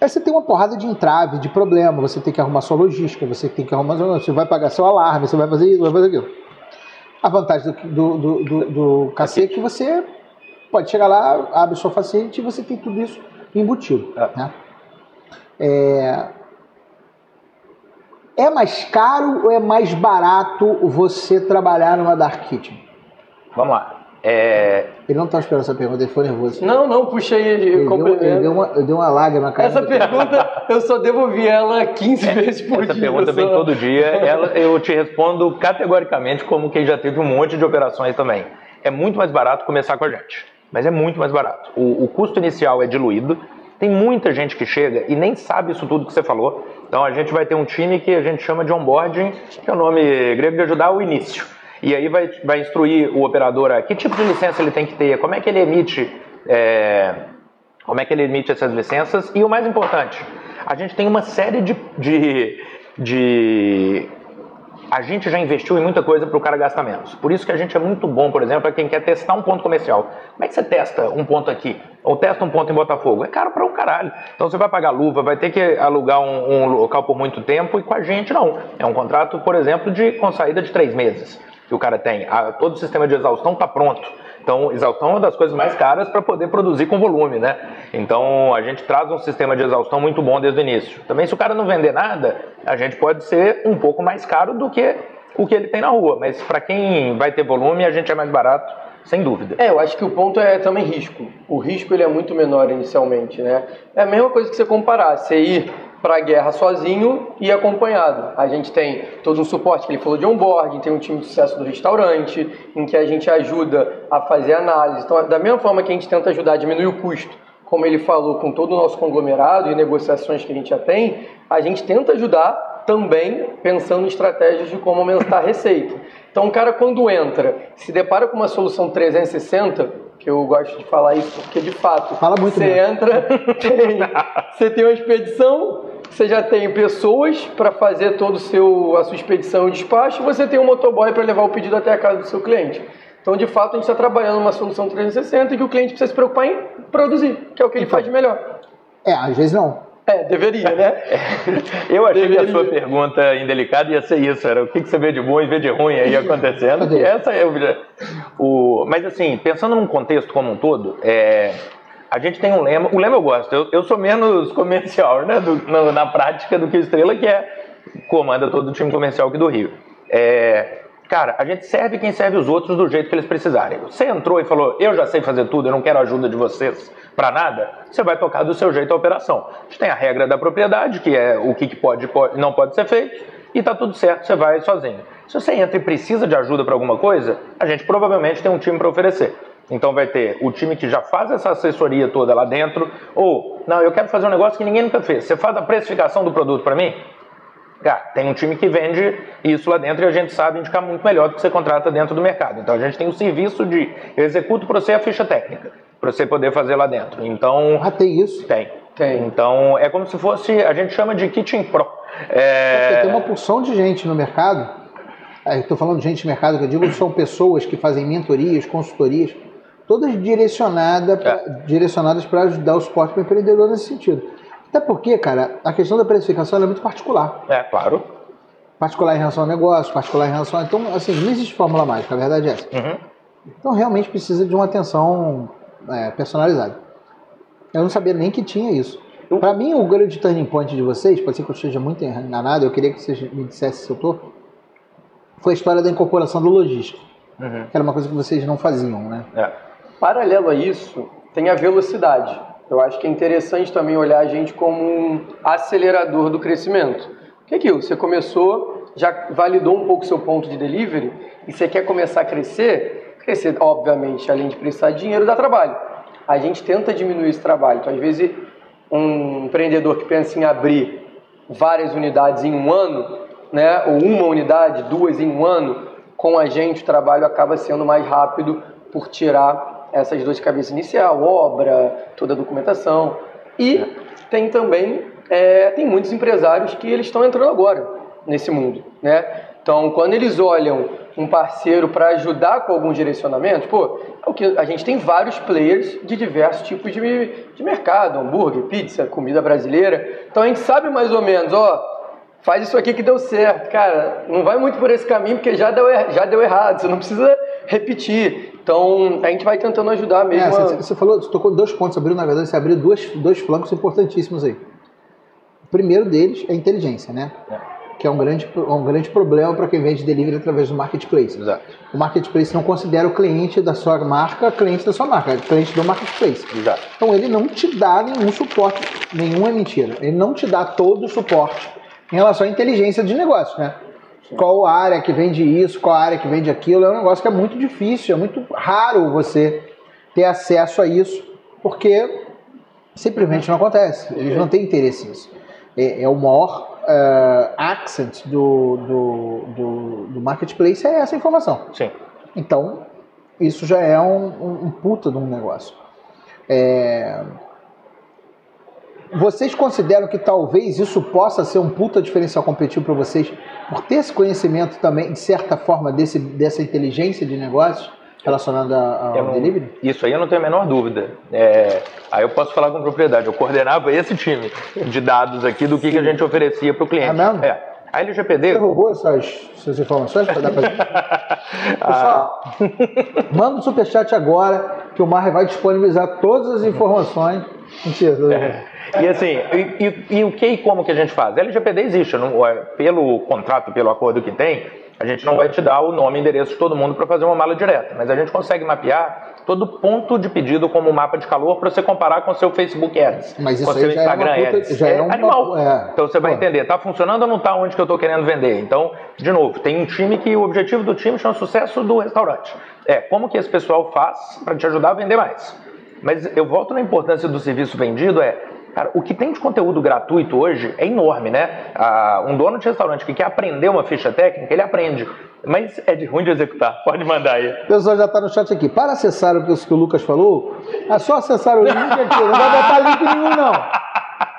Aí você tem uma porrada de entrave, de problema, você tem que arrumar sua logística, você tem que arrumar, você vai pagar seu alarme, você vai fazer isso, vai fazer aquilo. A vantagem do, do, do, do, cacete é que você pode chegar lá, abre sua facility e você tem tudo isso embutido. É. Né? É... é mais caro ou é mais barato você trabalhar numa Dark Kitchen? Vamos lá. É, Ele não estava esperando essa pergunta, ele foi nervoso. Não, não, puxa aí, Ele eu deu, ele deu uma, eu dei uma lágrima na cara. Essa pergunta, eu só devolvi ela 15 vezes por essa dia. pergunta vem só. todo dia. Ela, eu te respondo categoricamente como quem já teve um monte de operações também. É muito mais barato começar com a gente. Mas é muito mais barato. O, o custo inicial é diluído. Tem muita gente que chega e nem sabe isso tudo que você falou. Então a gente vai ter um time que a gente chama de onboarding, que é o nome grego de ajudar o início. E aí vai, vai instruir o operador a que tipo de licença ele tem que ter, como é que ele emite é, como é que ele emite essas licenças e o mais importante, a gente tem uma série de, de, de- a gente já investiu em muita coisa para o cara gastar menos. Por isso que a gente é muito bom, por exemplo, para quem quer testar um ponto comercial. Como é que você testa um ponto aqui? Ou testa um ponto em Botafogo? É caro para um caralho. Então você vai pagar luva, vai ter que alugar um, um local por muito tempo e com a gente não. É um contrato, por exemplo, de com saída de três meses que o cara tem. A- todo o sistema de exaustão está pronto. Então, exaustão é uma das coisas mais caras para poder produzir com volume, né? Então, a gente traz um sistema de exaustão muito bom desde o início. Também, se o cara não vender nada, a gente pode ser um pouco mais caro do que o que ele tem na rua. Mas para quem vai ter volume, a gente é mais barato, sem dúvida. É, eu acho que o ponto é também risco. O risco ele é muito menor inicialmente, né? É a mesma coisa que você comparar, você ir para a guerra sozinho e acompanhado. A gente tem todo um suporte que ele falou de onboarding, tem um time de sucesso do restaurante, em que a gente ajuda a fazer análise. Então, da mesma forma que a gente tenta ajudar a diminuir o custo, como ele falou, com todo o nosso conglomerado e negociações que a gente já tem, a gente tenta ajudar também pensando em estratégias de como aumentar a receita. Então, o cara, quando entra, se depara com uma solução 360, que eu gosto de falar isso porque, de fato, Fala muito você mesmo. entra, tem, você tem uma expedição, você já tem pessoas para fazer todo o seu a sua expedição e despacho, você tem um motoboy para levar o pedido até a casa do seu cliente. Então, de fato, a gente está trabalhando uma solução 360 que o cliente precisa se preocupar em produzir, que é o que ele Então. faz de melhor. É, às vezes não. É, deveria, né? Eu achei que a Deveria. sua pergunta indelicada ia ser isso, era o que que você vê de bom e vê de ruim aí acontecendo. E essa é o, o- mas assim, pensando num contexto como um todo, é, a gente tem um lema, o lema eu gosto, eu, eu sou menos comercial né, do- no- na prática do que o Estrela, que é comanda todo o time comercial aqui do Rio. É, cara, a gente serve quem serve os outros do jeito que eles precisarem. Você entrou e falou, eu já sei fazer tudo, eu não quero ajuda de vocês para nada, você vai tocar do seu jeito a operação. A gente tem a regra da propriedade, que é o que pode e não pode ser feito, e tá tudo certo, você vai sozinho. Se você entra e precisa de ajuda para alguma coisa, a gente provavelmente tem um time para oferecer. Então vai ter o time que já faz essa assessoria toda lá dentro, ou, não, eu quero fazer um negócio que ninguém nunca fez. Você faz a precificação do produto para mim? Cara, tem um time que vende isso lá dentro e a gente sabe indicar muito melhor do que você contrata dentro do mercado. Então a gente tem o serviço de eu executo para você a ficha técnica, para você poder fazer lá dentro. Então, Ah, tem isso. tem. Tem. Então é como se fosse, a gente chama de Kitchen Pro. É, tem uma porção de gente no mercado. Estou falando de gente no mercado que eu digo são pessoas que fazem mentorias, consultorias, todas direcionada pra- É. direcionadas para ajudar o suporte para o empreendedor nesse sentido. Até porque, cara, a questão da precificação é muito particular. é claro. Particular em relação ao negócio, particular em relação a... Então, assim, não existe fórmula mágica, a verdade é essa. Uhum. Então, realmente precisa de uma atenção é, personalizada. Eu não sabia nem que tinha isso. Para mim, o grande turning point de vocês, pode ser que eu esteja muito enganado, eu queria que vocês me dissessem se eu tô, foi a história da incorporação do logístico. Uhum. Que era uma coisa que vocês não faziam, né? É. Paralelo a isso, tem a velocidade. Eu acho que é interessante também olhar a gente como um acelerador do crescimento. O que é aquilo? Você começou, já validou um pouco seu ponto de delivery e você quer começar a crescer. Crescer, obviamente, além de precisar de dinheiro, dá trabalho. A gente tenta diminuir esse trabalho. Então, às vezes, um empreendedor que pensa em abrir várias unidades em um ano, né, ou uma unidade, duas em um ano, com a gente o trabalho acaba sendo mais rápido por tirar essas duas cabeças inicial, obra, toda a documentação. E tem também, é, tem muitos empresários que eles estão entrando agora nesse mundo, né? Então, quando eles olham um parceiro para ajudar com alguns direcionamentos, pô, é o que a gente tem vários players de diversos tipos de, de mercado, hambúrguer, pizza, comida brasileira. Então a gente sabe mais ou menos, ó, faz isso aqui que deu certo. Cara, não vai muito por esse caminho porque já deu, er- já deu errado, você não precisa repetir. Então a gente vai tentando ajudar É, mesmo. a- você, você falou, você tocou dois pontos, abriu, na verdade, você abriu dois, dois flancos importantíssimos aí. O primeiro deles é a inteligência, né? Que é um grande, um grande problema para quem vende delivery através do marketplace. Exato. O marketplace não considera o cliente da sua marca cliente da sua marca, é cliente do marketplace. Exato. Então ele não te dá nenhum suporte, nenhum é mentira. Ele não te dá todo o suporte em relação à inteligência de negócio, né? Qual área que vende isso, qual área que vende aquilo, é um negócio que é muito difícil, é muito raro você ter acesso a isso, porque simplesmente não acontece. Eles não têm interesse nisso. É, é o maior eh, accent do, do, do, do marketplace é essa informação. Sim. Então, isso já é um, um, um puta de um negócio. É, Vocês consideram que talvez isso possa ser um puta diferencial competitivo para vocês por ter esse conhecimento também, de certa forma, desse, dessa inteligência de negócios relacionada ao não- delivery? Isso aí eu não tenho a menor dúvida. É, aí eu posso falar com propriedade. Eu coordenava esse time de dados aqui do que, que a gente oferecia para o cliente. É mesmo? É. A LGPD. Você roubou essas, essas informações para dar pra gente? Pessoal, manda um superchat agora que o Mar vai disponibilizar todas as informações. Mentira. brincando. E assim, e, e- e o que e como que a gente faz? LGPD existe, não- é, pelo contrato, pelo acordo que tem, a gente não vai te dar o nome e endereço de todo mundo para fazer uma mala direta, mas a gente consegue mapear todo ponto de pedido como mapa de calor para você comparar com o seu Facebook Ads, Mas com isso o seu é Instagram puta- Ads. é uma- animal. é. Então você vai Pô. entender, tá funcionando ou não tá onde que eu estou querendo vender. Então, de novo, tem um time que o objetivo do time chama sucesso do restaurante. É, como que esse pessoal faz para te ajudar a vender mais? Mas eu volto na importância do serviço vendido é, cara, o que tem de conteúdo gratuito hoje é enorme, né? Ah, um dono de restaurante que quer aprender uma ficha técnica, ele aprende. Mas é de ruim de executar. Pode mandar aí. O pessoal já está no chat aqui. Para acessar o que, o Lucas falou, é só acessar o link aqui. Não vai botar link nenhum, não.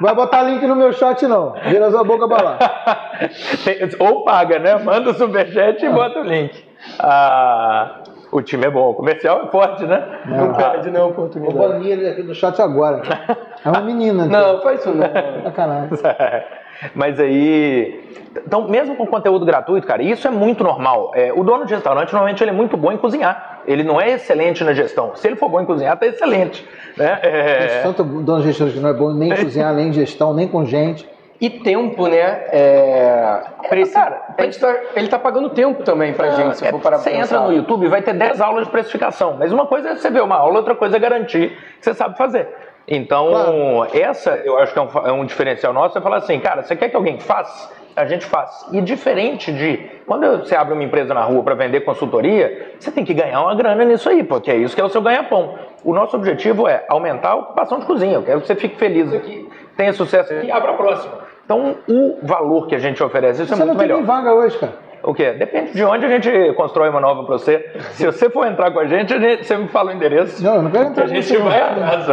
Vai botar link no meu chat, não. Vira sua boca pra lá. Ou paga, né? Manda o superchat e bota o link. Ah, o time é bom, o comercial é forte, né? Não, não perde não oportunidade. Vou banir ele aqui do chat agora. É uma menina. Não, faz isso não. Sacanagem. Mas aí. Então, mesmo com conteúdo gratuito, cara, isso é muito normal. É, o dono de restaurante, normalmente, ele é muito bom em cozinhar. Ele não é excelente na gestão. Se ele for bom em cozinhar, tá excelente. Né? É... Tanto dono de restaurante que não é bom nem em cozinhar, nem em gestão, nem com gente. E tempo, né? É... Precisa... Cara, ele está tá pagando tempo também pra gente, se é, for para Você entra no YouTube vai ter 10 aulas de precificação. Mas uma coisa é você ver uma aula, outra coisa é garantir que você sabe fazer. Então, claro. essa eu acho que é um, é um diferencial nosso, é falar assim, cara, você quer que alguém faça? A gente faz. E diferente de quando você abre uma empresa na rua para vender consultoria, você tem que ganhar uma grana nisso aí, porque é isso que é o seu ganha-pão. O nosso objetivo é aumentar a ocupação de cozinha. Eu quero que você fique feliz aqui, tenha sucesso aqui e abra a próxima. Então, o valor que a gente oferece, isso você é muito melhor. Você não tem vaga hoje, cara. O quê? Depende de onde a gente constrói uma nova para você. Se você for entrar com a gente, a gente você me fala o endereço. Não, eu não quero entrar A gente vai atrás.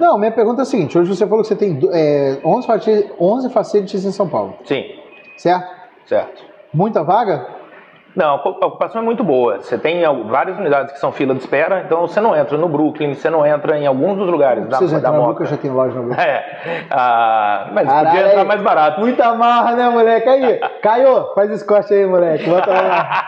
Não, minha pergunta é a seguinte: hoje você falou que você tem é, 11, facilities, 11 facilities em São Paulo. Sim. Certo? Certo. Muita vaga? Não, a ocupação é muito boa. Você tem várias unidades que são fila de espera, então você não entra no Brooklyn, você não entra em alguns dos lugares não da, da entrar no Brooklyn, já tem loja no Brooklyn. É. Ah, mas Caralho, podia entrar mais barato. Muita marra, né, moleque? Aí, Caio, faz esse corte aí, moleque. Bota lá.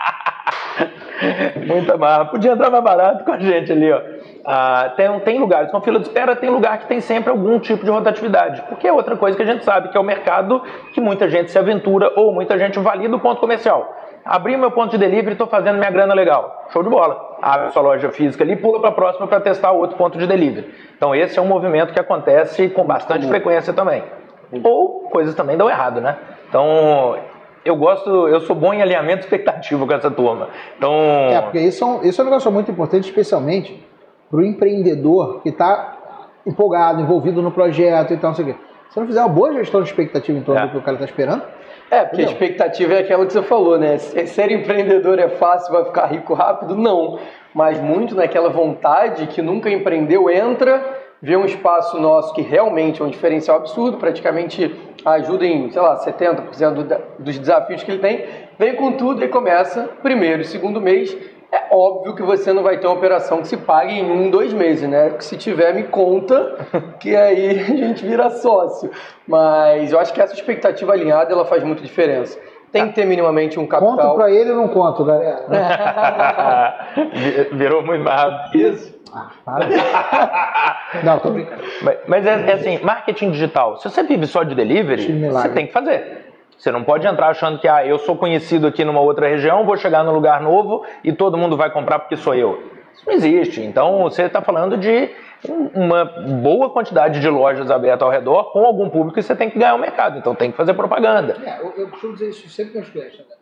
Muita marra. Podia entrar mais barato com a gente ali, ó. Ah, tem, tem lugares com fila de espera, tem lugar que tem sempre algum tipo de rotatividade. Porque é outra coisa que a gente sabe, que é o mercado que muita gente se aventura ou muita gente valida o ponto comercial. Abri meu ponto de delivery e estou fazendo minha grana legal. Show de bola. Abre sua loja física ali e pula para a próxima para testar outro ponto de delivery. Então esse é um movimento que acontece com bastante frequência também. Ou coisas também dão errado, né? Então eu gosto, eu sou bom em alinhamento expectativa com essa turma. Então... É, porque isso é um, isso é um negócio muito importante, especialmente para o empreendedor que está empolgado, envolvido no projeto e tal, não sei o quê. Se não fizer uma boa gestão de expectativa em torno é. do que o cara está esperando. É, porque entendeu? a expectativa é aquela que você falou, né? Ser empreendedor é fácil, vai ficar rico rápido? Não. Mas muito naquela vontade que nunca empreendeu, entra, vê um espaço nosso que realmente é um diferencial absurdo, praticamente ajuda em, sei lá, 70% dos desafios que ele tem, vem com tudo e começa primeiro e segundo mês é óbvio que você não vai ter uma operação que se pague em um, dois meses, né? Porque se tiver, me conta, que aí a gente vira sócio. Mas eu acho que essa expectativa alinhada, ela faz muita diferença. Tem que ter minimamente um capital. Conto pra ele ou não conto, galera? Virou muito rápido. Isso. Ah, para. não, tô brincando. Mas, mas é, é, assim, marketing digital. Se você vive só de delivery, você tem que fazer. Você não pode entrar achando que ah, eu sou conhecido aqui numa outra região, vou chegar num lugar novo e todo mundo vai comprar porque sou eu. Isso não existe. Então você está falando de uma boa quantidade de lojas abertas ao redor com algum público e você tem que ganhar o mercado. Então tem que fazer propaganda. É, eu, eu costumo dizer isso sempre os clientes. Né?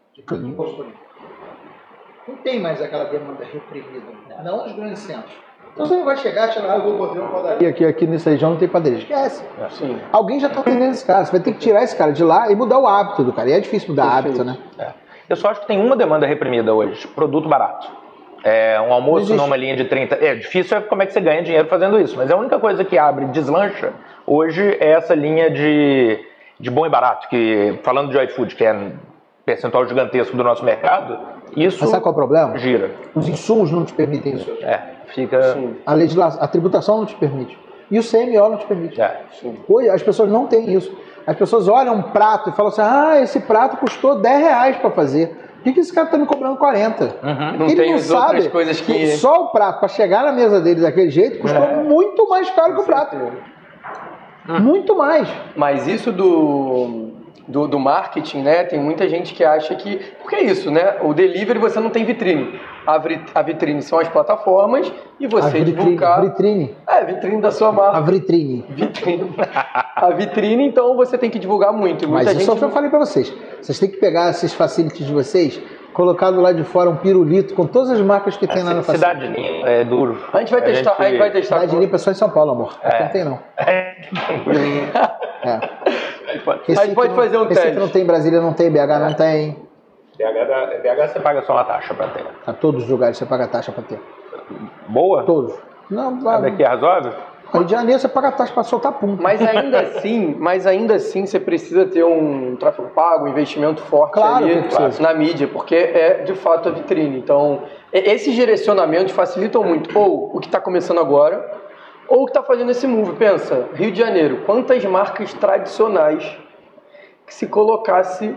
Não tem mais aquela demanda reprimida. Não nos grandes centros. Então você não vai chegar chegar, ah, eu vou fazer uma padaria aqui, aqui nessa região não tem padaria. Esquece. É. Sim. Alguém já está atendendo esse cara. Você vai ter que tirar esse cara de lá e mudar o hábito do cara. E é difícil mudar Perfeito. hábito, né? É. Eu só acho que tem uma demanda reprimida hoje: produto barato. É, um almoço numa linha de 30. É difícil é como é que você ganha dinheiro fazendo isso, mas a única coisa que abre deslancha hoje é essa linha de, de bom e barato, que falando de iFood, que é percentual gigantesco do nosso mercado, isso. Mas sabe qual é o problema? Gira. Os insumos não te permitem isso. É. Fica. Sim. A legislação, a tributação não te permite. E o CMO não te permite. É. Hoje as pessoas não têm isso. As pessoas olham um prato e falam assim: ah, esse prato custou 10 reais para fazer. Por que, esse cara está me cobrando 40? Uhum. Não Ele tem não sabe coisas que... que... Só o prato, para chegar na mesa dele daquele jeito, custou é. muito mais caro que o prato. Hum. Muito mais. Mas isso do do, do, marketing, né? Tem muita gente que acha que. Porque é isso, né? O delivery você não tem vitrine. A, a vitrine são as plataformas e você a vitrine, divulgar. Vitrine. É, vitrine da sua marca. A vitrine. Vitrine. a vitrine, então você tem que divulgar muito. Mas gente... só que eu falei para vocês. Vocês têm que pegar esses facilities de vocês colocar do lado de fora um pirulito com todas as marcas que tem lá na Cidade Limpa é duro. A gente vai a testar. Gente... A gente vai testar. Cidade Limpa é só em São Paulo, amor. É. Não tem não. É. é. A gente pode fazer um Recife teste. não tem, Brasília não tem, BH não tem. BH, da- BH você paga só uma taxa para ter. A todos os lugares você paga taxa pra ter. Boa? Todos. Não, vai. daqui é razoável? Rio de Janeiro você paga taxa pra soltar pum. Mas ainda assim, mas ainda assim você precisa ter um tráfego pago, um investimento forte Claro ali na mídia, porque é de fato a vitrine. Então, esses direcionamentos facilitam muito ou o que está começando agora, ou que está fazendo esse move. Pensa, Rio de Janeiro, quantas marcas tradicionais que se colocasse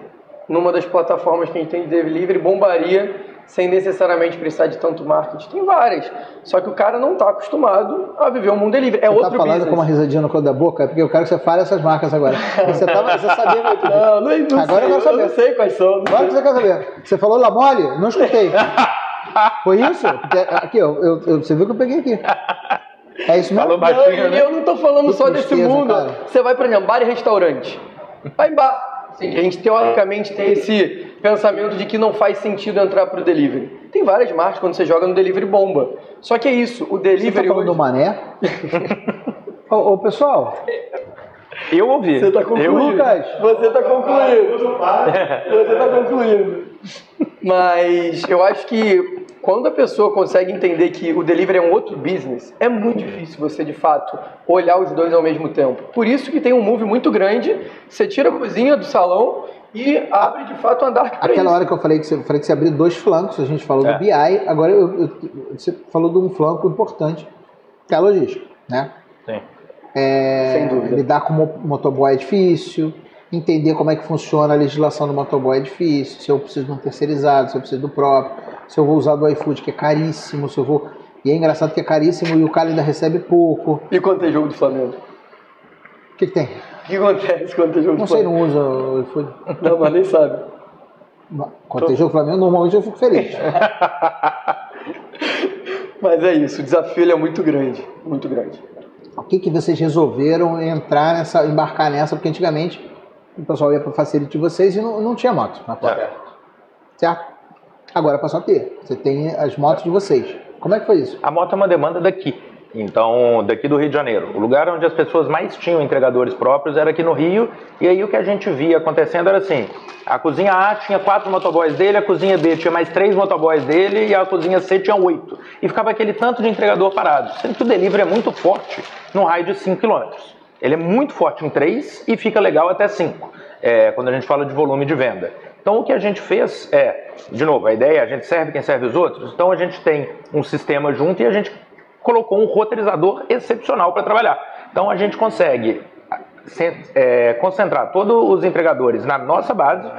numa das plataformas que a gente tem de delivery bombaria sem necessariamente precisar de tanto marketing. Tem várias. Só que o cara não está acostumado a viver um mundo delivery. É Você tá outro falando business. com uma risadinha no canto da boca? É porque eu quero que você fale essas marcas agora. Você, tava, você sabia muito disso. Não, não, não Agora eu sei, quero saber. não sei quais são. Agora que você quer saber. Você falou La Mole? Não escutei. Foi isso? Porque aqui, eu, eu- eu- você viu que eu peguei aqui. É isso mesmo? Falou baixinho, e né? eu não tô falando Que só desse tristeza, mundo. cara. Você vai, por exemplo, bar e restaurante. Vai em bar. Assim, a gente teoricamente tem esse pensamento de que não faz sentido entrar pro delivery. Tem várias marcas quando você joga no delivery bomba. Só que é isso, o Você tá delivery falando do hoje... Mané? ô, ô, pessoal, Eu ouvi. Você tá eu concluindo. Lucas. Você tá concluindo. Você tá concluindo. Mas eu acho que quando a pessoa consegue entender que o delivery é um outro business, é muito difícil você de fato olhar os dois ao mesmo tempo. Por isso que tem um move muito grande, você tira a cozinha do salão e abre de fato um andar que pra aquela isso. hora que eu falei que você, falei que você abriu dois flancos, a gente falou É. do BI, agora eu- eu- você falou de um flanco importante, que é a logística, né? Sim. É, Sem dúvida. Lidar com mo- motoboy é difícil, entender como é que funciona a legislação do motoboy é difícil, se eu preciso de um terceirizado, se eu preciso do próprio, se eu vou usar do iFood que é caríssimo, se eu vou... E é engraçado que é caríssimo e o cara ainda recebe pouco. E quando tem jogo do Flamengo? O que, que tem? O que acontece quando tem jogo Não do sei, Flamengo? não usa o iFood. Não, mas nem sabe. Não. Quando tem jogo Flamengo, normalmente eu fico feliz. Mas é isso, o desafio é muito grande. Muito grande. O que, que vocês resolveram entrar nessa, embarcar nessa? Porque antigamente o pessoal ia para facility de vocês e não, não tinha moto na porta. É. Certo? Agora passou a ter. Você tem as motos de vocês. Como é que foi isso? A moto é uma demanda daqui. Então, daqui do Rio de Janeiro. O lugar onde as pessoas mais tinham entregadores próprios era aqui no Rio. E aí o que a gente via acontecendo era assim: a cozinha A tinha quatro motoboys dele, a cozinha B tinha mais três motoboys dele e a cozinha C tinha oito. E ficava aquele tanto de entregador parado. Sendo que o delivery é muito forte num raio de 5 km. Ele é muito forte em 3 e fica legal até 5, quando a gente fala de volume de venda. Então o que a gente fez é, de novo, a ideia é a gente serve quem serve os outros. Então a gente tem um sistema junto e a gente colocou um roteirizador excepcional para trabalhar. Então a gente consegue se- é, concentrar todos os entregadores na nossa base,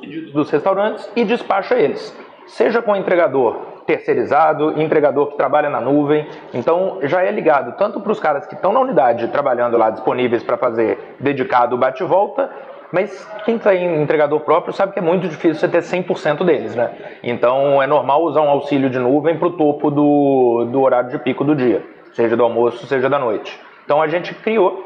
pedidos dos restaurantes e despacha eles. Seja com entregador terceirizado, entregador que trabalha na nuvem. Então já é ligado tanto para os caras que estão na unidade trabalhando lá disponíveis para fazer dedicado bate-volta, mas quem tem entregador próprio sabe que é muito difícil você ter 100% deles, né? Então é normal usar um auxílio de nuvem para o topo do, do horário de pico do dia, seja do almoço, seja da noite. Então a gente criou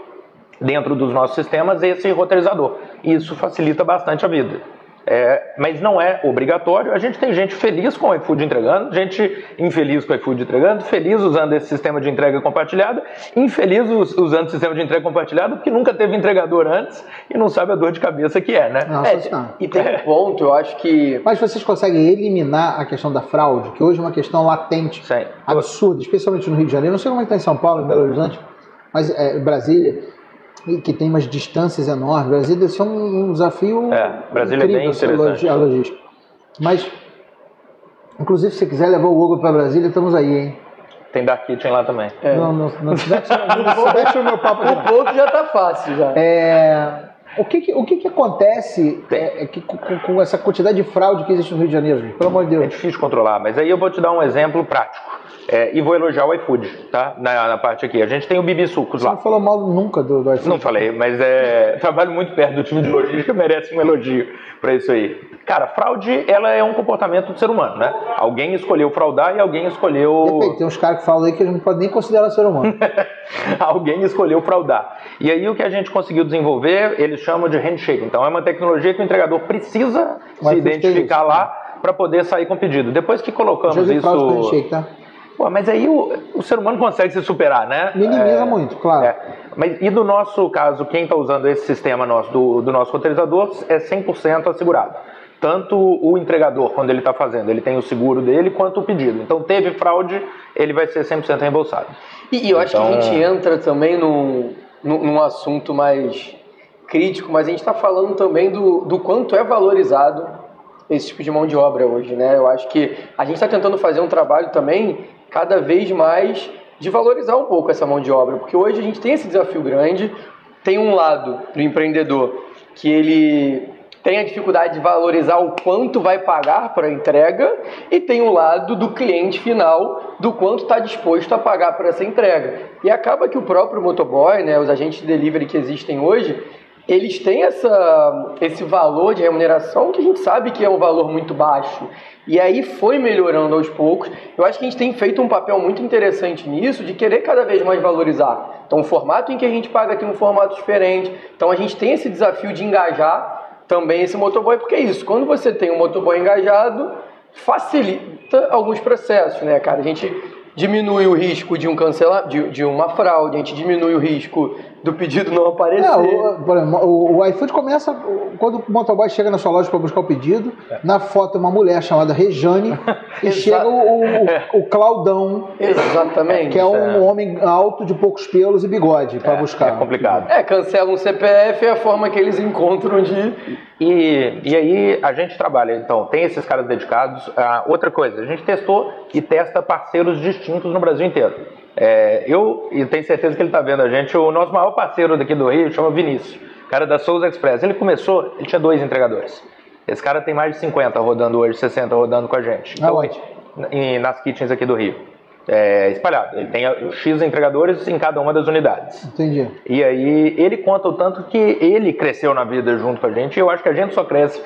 dentro dos nossos sistemas esse roteirizador. Isso facilita bastante a vida. É, mas não é obrigatório. A gente tem gente feliz com o iFood entregando, gente infeliz com o iFood entregando, feliz usando esse sistema de entrega compartilhada, infeliz us- usando o sistema de entrega compartilhado porque nunca teve entregador antes e não sabe a dor de cabeça que é, né? Não, É, e tem um ponto, eu acho que Mas vocês conseguem eliminar a questão da fraude, que hoje é uma questão latente, Sim. absurda, especialmente no Rio de Janeiro. Não sei como é que está em São Paulo, em Belo Horizonte, mas é, Brasília, que tem umas distâncias enormes. Brasília deve ser um, um desafio É, Brasília é bem incrível, essa interessante. a logística. Mas, inclusive, se você quiser levar o Google para Brasília, estamos aí, hein? Tem Dark Kitchen lá também. É. Não, não, não, não mete no meu papo o não. ponto já tá fácil já. É, o que, que- o que, que acontece é, é que, com, com essa quantidade de fraude que existe no Rio de Janeiro, gente? Pelo amor de É Deus. difícil controlar, mas aí eu vou te dar um exemplo prático. É, e vou elogiar o iFood, tá? Na, na parte aqui. A gente tem o Bibi Sucos Você lá. não falou mal nunca do, do iFood. Não falei, mas é, trabalho muito perto do time de logística, merece um elogio para isso aí. Cara, fraude, ela é um comportamento do ser humano, né? Alguém escolheu fraudar e alguém escolheu... Depende, tem uns caras que falam aí que a gente não pode nem considerar ser humano. alguém escolheu fraudar. E aí o que a gente conseguiu desenvolver, eles chamam de handshake. Então é uma tecnologia que o entregador precisa O se identificar isso, lá para poder sair com o pedido. Depois que colocamos com isso... handshake, tá? Pô, mas aí o, o ser humano consegue se superar, né? Minimiza É, muito, claro. é. Mas e do nosso caso, quem está usando esse sistema nosso, do, do nosso roteirizador, é 100% assegurado. tanto o entregador, quando ele está fazendo, ele tem o seguro dele, quanto o pedido. Então, teve fraude, ele vai ser 100% reembolsado. E, e eu acho Então- que a gente entra também num, num, num assunto mais crítico, mas a gente está falando também do, do quanto é valorizado esse tipo de mão de obra hoje, né? Eu acho que a gente está tentando fazer um trabalho também cada vez mais de valorizar um pouco essa mão de obra, porque hoje a gente tem esse desafio grande, tem um lado do empreendedor que ele tem a dificuldade de valorizar o quanto vai pagar para a entrega e tem o lado do cliente final do quanto está disposto a pagar por essa entrega. E acaba que o próprio motoboy, né, os agentes de delivery que existem hoje, eles têm essa, esse valor de remuneração que a gente sabe que é um valor muito baixo. E aí foi melhorando aos poucos. Eu acho que a gente tem feito um papel muito interessante nisso, de querer cada vez mais valorizar. Então, o formato em que a gente paga aqui é um formato diferente. Então, a gente tem esse desafio de engajar também esse motoboy, porque é isso. Quando você tem um motoboy engajado, facilita alguns processos, né, cara? A gente diminui o risco de um cancela, de, de uma fraude, a gente diminui o risco do pedido não aparecer. É, o, o, o iFood começa quando o motoboy chega na sua loja para buscar o pedido. Na foto é uma mulher chamada Rejane e chega o, o, o Claudão, Exatamente. que é um é. homem alto de poucos pelos e bigode para buscar. É complicado. É, cancela um CPF é a forma que eles encontram de. E, e aí a gente trabalha, então, tem esses caras dedicados. Ah, outra coisa, a gente testou e testa parceiros distintos no Brasil inteiro. É, eu, e tenho certeza que ele está vendo a gente, o nosso maior parceiro daqui do Rio chama Vinícius, cara da Souza Express. Ele começou, ele tinha dois entregadores. Esse cara tem mais de 50 rodando hoje, 60 rodando com a gente. Então, Aonde? em- nas kitchens aqui do Rio. É, espalhado. Ele tem X entregadores em cada uma das unidades. Entendi. E aí ele conta o tanto que ele cresceu na vida junto com a gente. E eu acho que a gente só cresce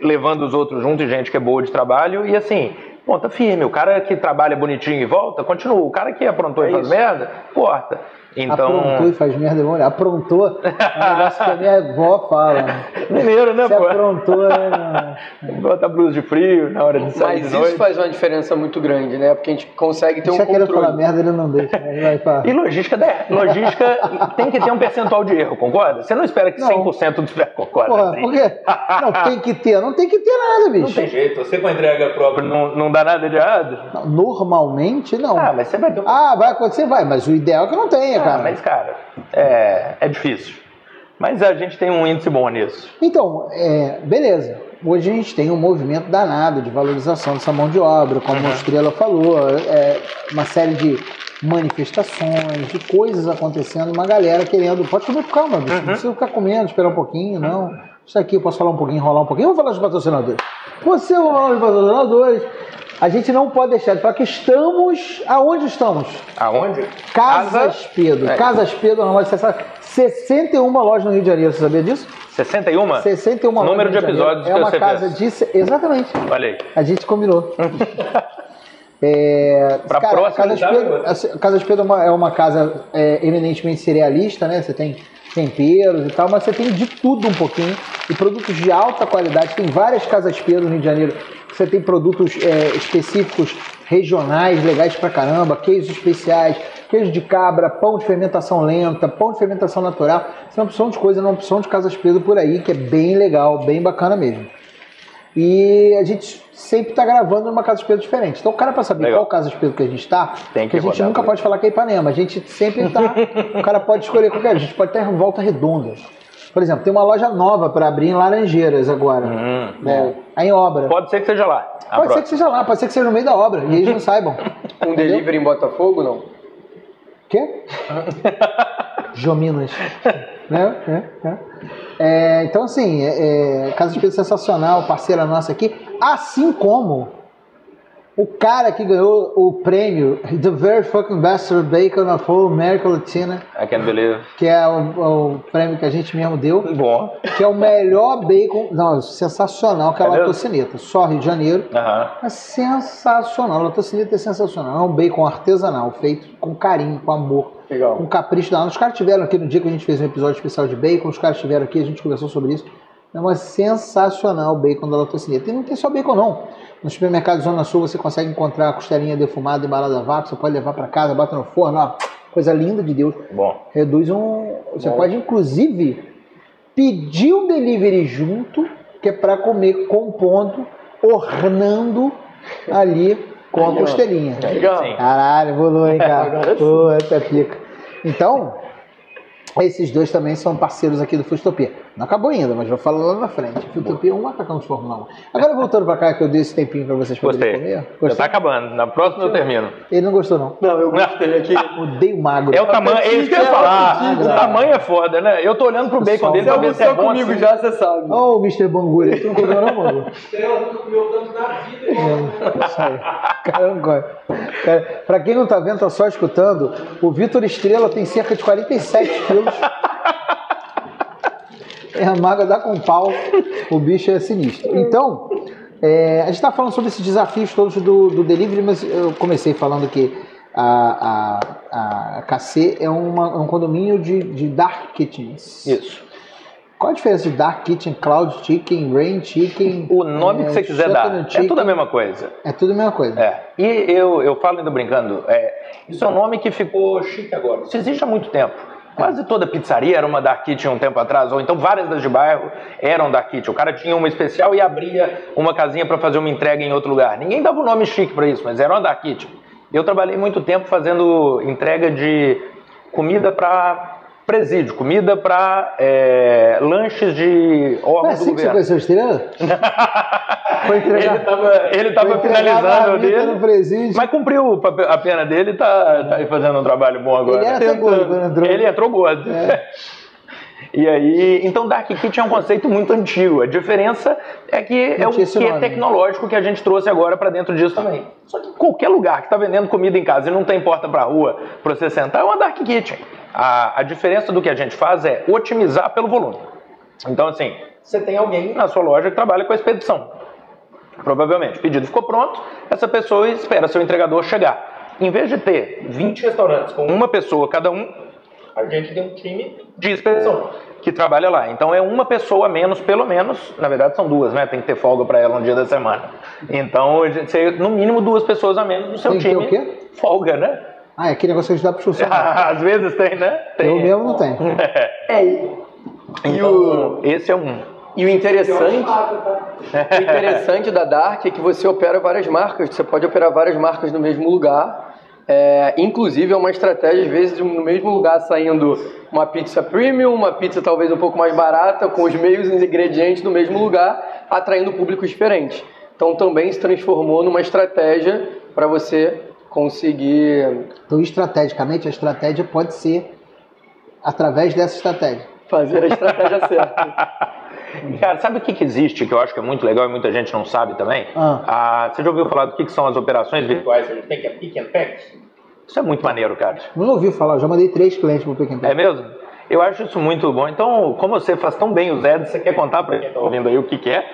levando os outros junto e gente que é boa de trabalho. E assim, ponta firme. O cara que trabalha bonitinho e volta, continua. O cara que aprontou e faz isso. merda, corta. Então. Aprontou e faz merda, olha, aprontou é um negócio que a minha avó fala. né? Mineiro, né, Se pô? aprontou, né? Bota blusa de frio na hora de sair Mas de isso faz uma diferença muito grande, né? Porque a gente consegue ter um Se querer falar merda, ele não deixa. Ele vai pra... E logística, né? logística tem que ter um percentual de erro, concorda? Você não espera que Não. 100% dos concorda. Porra, assim. por quê? Não, tem que ter. Não tem que ter nada, bicho. Não tem jeito, você com a entrega própria não, não dá nada de errado? Não, Normalmente, não. Ah, mas você vai ter um Ah, vai acontecer? Vai, mas o ideal é que não tenha, Ah, cara. mas, cara, é, é difícil. Mas a gente tem um índice bom nisso. Então, é, beleza. Hoje a gente tem um movimento danado de valorização dessa mão de obra, como a Estrela falou, é, uma série de manifestações, de coisas acontecendo, uma galera querendo. Pode comer com calma, bicho. Não precisa ficar comendo, esperar um pouquinho, não. Isso aqui eu posso falar um pouquinho, enrolar um pouquinho. Vamos falar dos patrocinadores. Você vai falar dos patrocinadores. A gente não pode deixar de falar que estamos. Aonde estamos? Aonde? Casas Pedro. É. Casas Pedro, uma loja de 61 lojas no Rio de Janeiro. Você sabia disso? 61? 61 lojas Número de Janeiro. episódios É que uma casa fez. de. Exatamente. Olha aí. A gente combinou. É, Pra cara, próxima, Casa de sabe, Pedro, outra? a Casa de Pedro é uma, é uma casa é, eminentemente cerealista, né? Você tem temperos e tal, mas você tem de tudo um pouquinho. E produtos de alta qualidade. Tem várias Casas Pedro no Rio de Janeiro. Você tem produtos é, específicos, regionais, legais pra caramba, queijos especiais, queijo de cabra, pão de fermentação lenta, pão de fermentação natural. Isso é uma opção de coisa, é uma opção de Casas Pedro por aí, que é bem legal, bem bacana mesmo. E a gente sempre está gravando numa Casa de Pedro diferente. Então, o cara, para saber Legal. qual Casa de Pedro que a gente está, Tem que a gente nunca pode falar que é Ipanema. A gente sempre está. o cara pode escolher qualquer. A gente pode em volta redonda. Por exemplo, tem uma loja nova para abrir em Laranjeiras agora. Hum. né? Aí em obra. Pode ser que seja lá. Pode ser próxima. que seja lá, pode ser que seja no meio da obra. E eles não saibam. Um delivery em Botafogo, não? Quê? Jominas. né? É, é. É, então, assim, é, é, Casa de Pedro sensacional, parceira nossa aqui. Assim como o cara que ganhou o prêmio The Very Fucking Best Bacon of All America Latina, I can't believe. que é o, o prêmio que a gente mesmo deu, Bom. que é o melhor bacon, não, sensacional, que é a latocineta. Só Rio de Janeiro. Aham. É sensacional, a latocineta é sensacional. É um bacon artesanal, feito com carinho, com amor Legal. um capricho da Os caras tiveram aqui no dia que a gente fez um episódio especial de bacon, os caras estiveram aqui, a gente conversou sobre isso. É uma sensacional o bacon da latocineta. E não tem só bacon, não. No supermercado Zona Sul você consegue encontrar a costelinha defumada embalada a vácuo, você pode levar para casa, bota no forno, ó, coisa linda de Deus. Bom. Reduz um. Você Bom. pode, inclusive, pedir um delivery junto que é para comer compondo, ornando ali com a costelinha. Legal. Sim. Caralho, bolou, hein, cara? Pô, essa pica. Então, esses dois também são parceiros aqui do Futopia. Não acabou ainda, mas vou falar lá na frente. Futopia é um macacão de Fórmula 1. Agora voltando pra cá, que eu dei esse tempinho pra vocês poderem Gostei. comer. Já Gostou? tá acabando. Na próxima eu termino. Ele não gostou, não. Não, eu gostei aqui. Odeio magro. É o tamanho, é isso que eu ia É, falar. apetite, O tamanho é foda, né? Eu tô olhando pro bacon dele Você se é almoçou comigo assim. já, você sabe. Ó, o Mr. Bangulha, tu não comeu não, Bangu? Estrela nunca comeu tanto na vida. Isso aí. Cara, não come. Cara, pra quem não tá vendo, tá só escutando, o Vitor Estrela tem cerca de 47 quilos. É a maga dá com pau, o bicho é sinistro. Então, é, a gente tá falando sobre esses desafios todos do, do delivery, mas eu comecei falando que a, a, a KC é, uma- é um condomínio de, de dark kitchens. Isso. Qual a diferença de dark kitchen, cloud chicken, rain chicken? O nome é, que você quiser dar. É chicken? tudo a mesma coisa. É tudo a mesma coisa. É. E eu, eu falo ainda brincando, é, isso é um nome que ficou chique agora. Isso existe há muito tempo. Quase toda pizzaria era uma Dark Kitchen um tempo atrás, ou então várias das de bairro eram Dark Kitchen. O cara tinha uma especial e abria uma casinha para fazer uma entrega em outro lugar. Ninguém dava um nome chique para isso, mas era uma Dark Kitchen. Eu trabalhei muito tempo fazendo entrega de comida para presídio, comida para lanches de Não é órgãos assim do que você governo. conheceu a estrela? Foi entregar. Ele tava, ele tava a finalizando dele. no presídio. Mas cumpriu a pena dele e tá, tá fazendo um trabalho bom agora. Ele era gordo quando entrou. Ele entrou gordo. É. E aí, então Dark Kitchen é um conceito muito antigo. A diferença é que é o que é tecnológico que a gente trouxe agora para dentro disso também. Só que qualquer lugar que está vendendo comida em casa e não tem porta para rua para você sentar é uma Dark Kitchen. A, a diferença do que a gente faz é otimizar pelo volume. Então, assim, você tem alguém na sua loja que trabalha com a expedição. Provavelmente. O pedido ficou pronto, essa pessoa espera seu entregador chegar. Em vez de ter 20 restaurantes com uma pessoa cada um, a gente tem um time de expedição que trabalha lá. Então é uma pessoa a menos, pelo menos. Na verdade são duas, né? Tem que ter folga para ela um dia da semana. Então, você, no mínimo duas pessoas a menos no seu Tem time. o quê? Folga, né? Ah, é aquele negócio que a gente dá pro funcionário. Às vezes tem, né? Tem. Eu mesmo não tenho. É, e, Então, esse é um. e o interessante, o interessante da Dark é que você opera várias marcas, você pode operar várias marcas no mesmo lugar. É, inclusive é uma estratégia, às vezes, no mesmo lugar saindo uma pizza premium, uma pizza talvez um pouco mais barata, com os meios ingredientes no mesmo lugar, atraindo públicos diferentes. Então também se transformou numa estratégia para você conseguir Então, estrategicamente, a estratégia pode ser através dessa estratégia. fazer a estratégia certa. Cara, sabe o que, que existe que eu acho que é muito legal e muita gente não sabe também? Ah. Ah, você já ouviu falar do que, que são as operações virtuais que a gente tem, que é pick and pack? Isso é muito maneiro, cara. Não ouviu falar, eu já mandei três clientes pro Pequeno É mesmo? Eu acho isso muito bom. Então, como você faz tão bem os ads, você quer contar pra quem tá ouvindo aí o que, que é?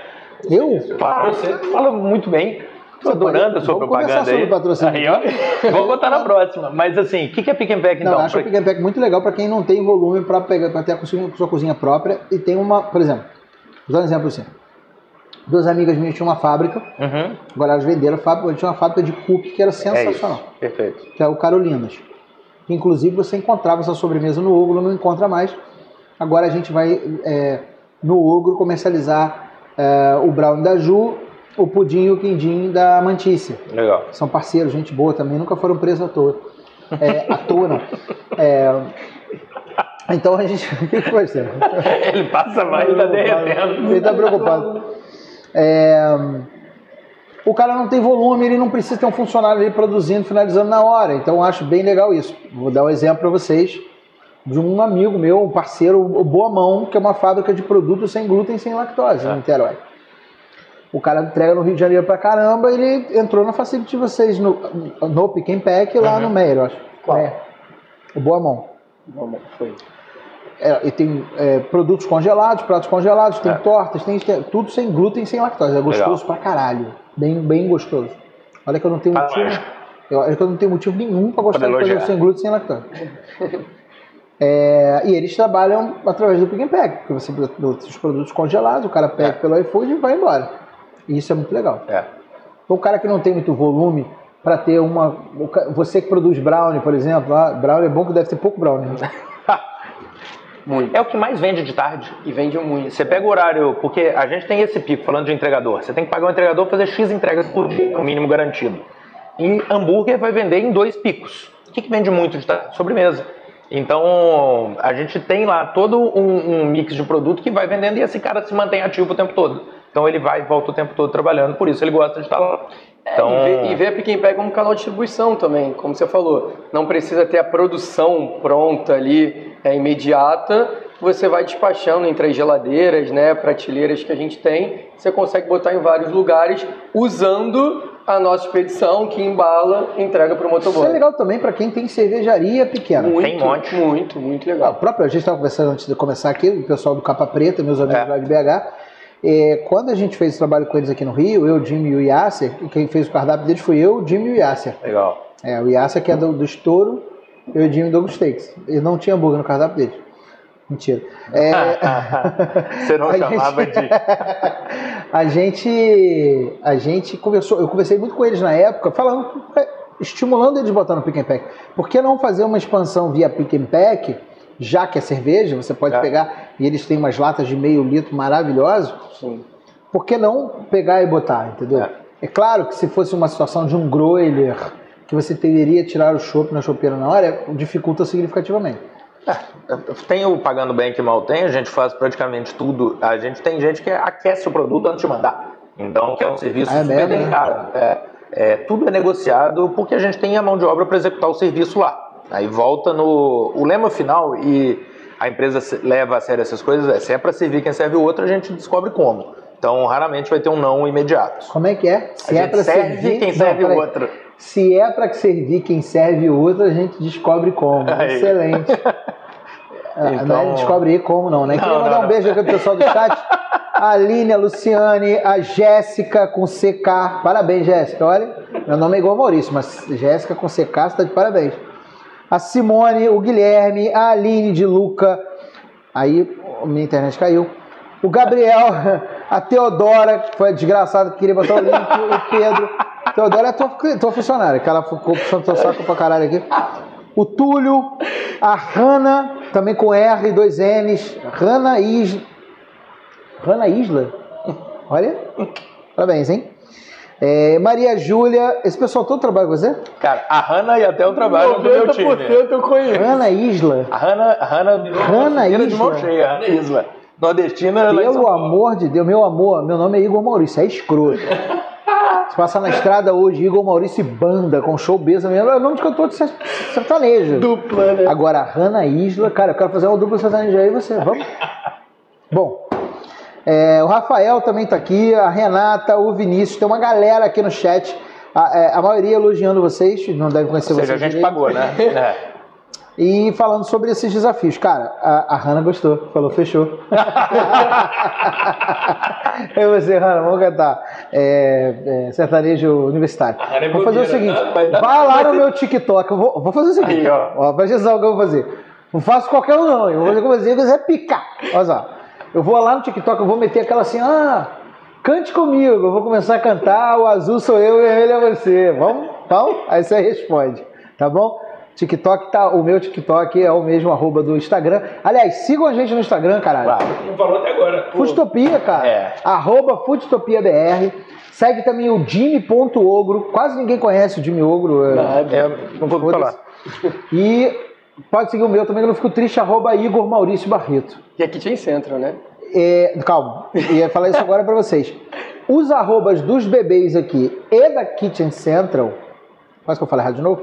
Eu? Claro, você fala muito bem. Tô adorando a sua Vamos propaganda aí. patrocínio. Aí, ó. Vou botar na próxima. Mas assim, o que, que é pick and pack Não, então? eu acho o Pick and Pack muito legal para quem não tem volume para pegar para ter a cozinha, sua cozinha própria e tem uma, por exemplo, vou dar um exemplo assim. Duas amigas minhas tinham uma fábrica, Uhum. agora elas venderam a fábrica, elas tinham uma fábrica de cookie que era É isso. sensacional, Perfeito. que é o Carolinas. Inclusive você encontrava essa sobremesa no Ogro, não encontra mais. Agora a gente vai é, no Ogro comercializar é, o Brown da Ju, o Pudim e o Quindim da Mantícia. Legal. São parceiros, gente boa também, nunca foram presos à toa. É, à toa, não. É, então a gente. O que foi? Ele passa mais e tá derretendo. Ele tá preocupado. É, o cara não tem volume, ele não precisa ter um funcionário ali produzindo, finalizando na hora. Então eu acho bem legal isso. Vou dar um exemplo para vocês de um amigo meu, um parceiro, o Boa Mão, que é uma fábrica de produtos sem glúten e sem lactose, em Niterói. O cara entrega no Rio de Janeiro pra caramba, ele entrou na facility de vocês no, no Pick and Pack lá no Meyer, eu acho. Qual? É. O Boa Mão. Vamos, foi. É, e tem é, produtos congelados, pratos congelados, tem É. tortas, tem, tem tudo sem glúten e sem lactose. É gostoso pra caralho. Bem, bem gostoso. Olha que eu não tenho Ah, motivo. lógico. Eu, olha que eu não tenho motivo nenhum pra gostar de coisa sem glúten e sem lactose. É, e eles trabalham através do Pick and Pack, porque você os produtos congelados, o cara pega É. pelo iFood e vai embora. E isso é muito legal. É. Então, o cara que não tem muito volume para ter uma. o Você que produz brownie, por exemplo, ah, brownie é bom que deve ter pouco brownie. né? Muito. É o que mais vende de tarde. E vende muito. Você pega o horário, porque a gente tem esse pico, falando de entregador. Você tem que pagar um entregador fazer X entregas por dia, é o mínimo garantido. E hambúrguer vai vender em dois picos. O que, que vende muito de tarde? Sobremesa. Então, a gente tem lá todo um, um mix de produto que vai vendendo e esse cara se mantém ativo o tempo todo. Então, ele vai e volta o tempo todo trabalhando, por isso ele gosta de estar lá. Então, É, e, vê, e vê a and Pay como canal de distribuição também, como você falou. Não precisa ter a produção pronta ali, é, imediata. Você vai despachando entre as geladeiras, né, prateleiras que a gente tem. Você consegue botar em vários lugares usando a nossa expedição que embala e entrega para o Isso é motoboy. legal também para quem tem cervejaria pequena. Muito, Tem um monte. muito, muito Ah, legal. O próprio, a gente estava conversando antes de começar aqui, o pessoal do Capa Preta, meus amigos É. lá de BH. É, quando a gente fez o trabalho com eles aqui no Rio, eu, Jimmy e o Yasser, e quem fez o cardápio deles foi eu, Jimmy e o Yasser. legal. É, o Yasser que é do, do Estouro, eu e o Jimmy do Douglas Steaks. Ele não tinha hambúrguer no cardápio dele. Mentira. É, Você não A chamava gente- de. a gente a gente conversou, eu conversei muito com eles na época, falando, estimulando eles a botar no Pick and Pack. Por que não fazer uma expansão via Pick and Pack, já que é cerveja, você pode É. pegar, e eles têm umas latas de meio litro maravilhosas, Sim. por que não pegar e botar, entendeu? É. É, claro que se fosse uma situação de um groiler, que você teria tirar o chopp na chopeira na hora, dificulta significativamente. Tem o Pagando Bem que mal tem, a gente faz praticamente tudo. A gente tem gente que aquece o produto antes de mandar. Então, que é um serviço Ah, é super mesmo? delicado. É, é, tudo é negociado porque a gente tem a mão de obra para executar o serviço lá. Aí volta no. O lema final, e a empresa leva a sério essas coisas, é se é para servir quem serve o outro, a gente descobre como. Então, raramente vai ter um não imediato. Como é que é? Se a é serve servir quem Não, serve o outro. Se é para servir quem serve o outro, a gente descobre como. Aí. Excelente. Ah, Então- Não é descobre como não, né? Não, Queria mandar não, um beijo aqui pro pessoal do chat. A Aline, a Luciane, a Jéssica com CK. Parabéns, Jéssica. Olha, meu nome é igual a Maurício, mas Jéssica com CK, você tá de parabéns. A Simone, o Guilherme, a Aline de Luca. Aí, minha internet caiu. O Gabriel, a Teodora, que foi desgraçada que queria botar o link, o Pedro. Teodora é tua, tua funcionária, que ela ficou puxando teu saco pra caralho aqui. O Túlio, a Hanna, também com R e dois N's. Hanna Isla. Hanna Isla? Olha, parabéns, hein? É, Maria Júlia, esse pessoal todo trabalha com você? Cara, a Hanna e até o trabalho do meu time. 90% eu conheço. Hanna Isla. A Hanna, a Hanna, Hanna de Isla. mão cheia, Hanna Isla. Nordestina, Pelo amor de Deus, meu amor, meu nome é Igor Maurício, é escroto. Se passar na estrada hoje, Igor Maurício e Banda, com show besa mesmo, é o nome de cantor de ser- sertanejo. Dupla, né? Agora, a Hanna Isla, cara, eu quero fazer uma dupla sertaneja aí, você, vamos? Bom, é, o Rafael também tá aqui, a Renata, o Vinícius, tem uma galera aqui no chat, a, é, a maioria elogiando vocês, não deve conhecer Ou seja, a vocês gente direito. pagou, né? É. E falando sobre esses desafios, cara, a, a Hanna gostou, falou, fechou. Eu e você, Hanna, vamos cantar é, é, sertanejo universitário. A Hanna é vou fazer o seguinte, né? vai lá no meu TikTok, eu vou, vou fazer o seguinte, Aí, ó. ó, presta atenção que eu vou fazer. Não faço qualquer um não, eu vou fazer com você, você é picar. Olha só, eu vou lá no TikTok, eu vou meter aquela assim, ah, cante comigo, eu vou começar a cantar, o azul sou eu, o vermelho é você. Vamos? Então, aí você responde, tá bom? TikTok tá, o meu TikTok é o mesmo arroba do Instagram. Aliás, sigam a gente no Instagram, caralho. Claro. Não falou até agora. Pô, Foodtopia, cara. É. Arroba FoodtopiaBR. Segue também o Jimmy.ogro. Quase ninguém conhece o Jimmy Ogro. é- É, não vou falar. E pode seguir o meu também, que eu não fico triste, arroba Igor Maurício Barreto. E aqui Kitchen Central, né? É, calma, ia falar isso agora pra vocês. Os arrobas dos bebês aqui e da Kitchen Central, quase que eu falei errado de novo,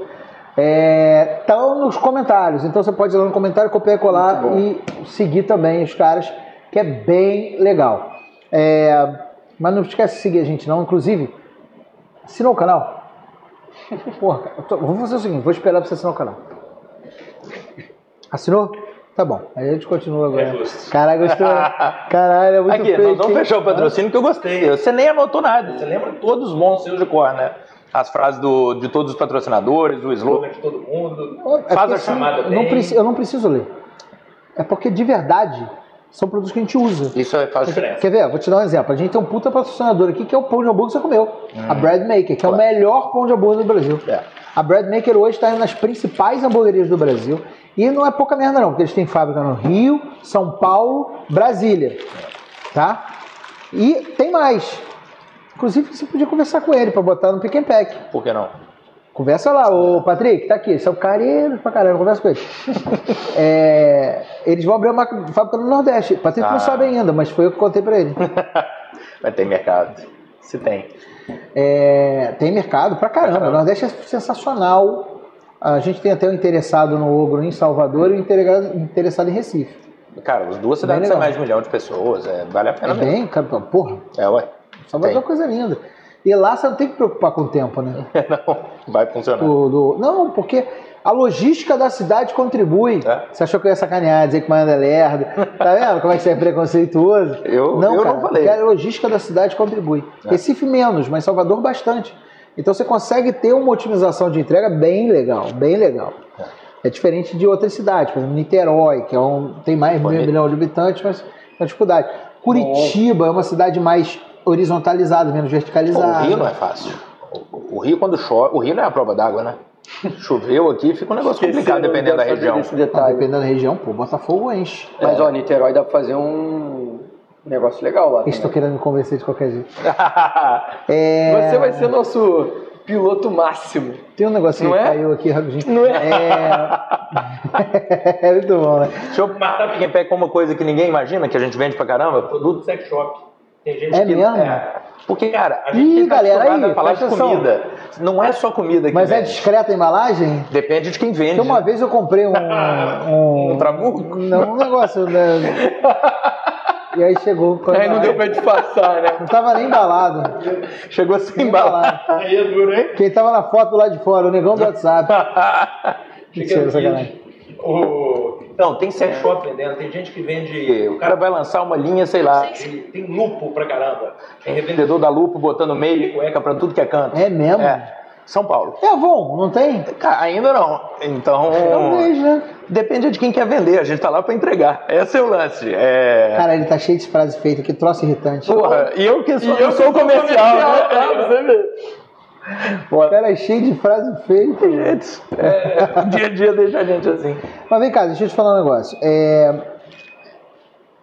estão nos comentários. Então você pode ir lá no comentário, copiar e colar e seguir também os caras, que é bem legal. É, mas não esquece de seguir a gente não. Inclusive, assina o canal. Porra, vou fazer o seguinte, vou esperar pra você assinar o canal. Assinou? Tá bom. Aí a gente continua agora. É justo. Caralho, gostou? Caralho, é muito Aqui, fake, nós vamos hein? fechar o patrocínio que eu gostei. Você nem anotou nada. Você lembra todos os bons seus de cor, né? As frases do, de todos os patrocinadores, o slogan. de todo mundo. É Faz porque, a assim, chamada eu não, eu não preciso ler. É porque de verdade são produtos que a gente usa. Isso é faz diferença. Quer ver? Vou te dar um exemplo. A gente tem um puta patrocinador aqui que é o pão de hambúrguer que você comeu. A Bread Maker, que é o Claro. melhor pão de hambúrguer do Brasil. É. A Breadmaker hoje está nas principais hamburguerias do Brasil. E não é pouca merda não, porque eles têm fábrica no Rio, São Paulo, Brasília. Tá? E tem mais. Inclusive, você podia conversar com ele para botar no Pick and Pack. Por que não? Conversa lá, ô Patrick, tá aqui, são careiros pra caramba, conversa com ele. É, eles vão abrir uma fábrica no Nordeste. Patrick Ah. não sabe ainda, mas foi eu que contei pra ele. Vai ter mercado. Se tem. É, tem mercado pra caramba. O Nordeste é sensacional. A gente tem até um interessado no Ogro em Salvador e um interessado- em Recife. Cara, as duas cidades têm mais de um milhão de pessoas. É, vale a É pena mesmo. bem, cara, porra, É, ué. Salvador é uma coisa linda. E lá você não tem que preocupar com o tempo, né? não, vai funcionar. Do- do- não, porque a logística da cidade contribui. É. Você achou que eu ia sacanear, dizer que Maiana é lerdo. Tá vendo como é que você é preconceituoso? Eu- não, eu cara, não falei. a logística da cidade contribui. É. Recife menos, mas Salvador bastante. Então você consegue ter uma otimização de entrega bem legal, bem legal. É diferente de outras cidades, por exemplo, Niterói, que é um, tem mais de meio milhão de habitantes, mas tem dificuldade. Curitiba é uma cidade mais horizontalizada, menos verticalizada. o Rio não é fácil. O, o Rio, quando chove. O Rio não é a prova d'água, né? Choveu aqui, fica um negócio complicado dependendo da região. Ah, dependendo da região, pô, Botafogo enche. Mas, ó, Niterói dá pra fazer um negócio legal lá. Também. querendo me convencer de qualquer jeito. É, Você vai ser nosso piloto máximo. Tem um negocinho Não que é? caiu aqui rapidinho. Não é? É... é muito bom, né? Deixa eu matar Pick Pack com uma coisa que ninguém imagina, que a gente vende pra caramba. Produto sex shop. Tem gente É que. mesmo? Porque, cara, a Ih, gente tá galera, aí, a falar de comida. Não é só comida que Mas é vende. discreta a embalagem? Depende de quem vende. Porque uma vez eu comprei um. Um, Um trabuco? Não, um negócio. Né? E aí chegou. Aí não deu pra disfarçar, né? Não tava nem embalado. Chegou sem embalar. embalado. Aí é duro, hein? Quem tava na foto lá de fora, o negão do WhatsApp. Mentira, sacanagem. O... Não, tem Sex sex shop vendendo. Tem gente que vende. O cara vai lançar uma linha, sei lá. Tem, tem lupo pra caramba. Tem revendedor. Vendedor da lupo botando meio e cueca pra tudo que é canto. É mesmo? É. São Paulo. É Avon, não tem? Cara, ainda não. Então. Talvez, né? Depende de quem quer vender. A gente tá lá pra entregar. Esse é o lance. É. Cara, ele tá cheio de frases feitas, que troço irritante. Porra, e eu que sou, E eu eu sou comercial, comercial, né? é, você vê. O cara é cheio de frase feita. Gente, é, o dia a dia deixa a gente assim. Mas vem cá, deixa eu te falar um negócio. É...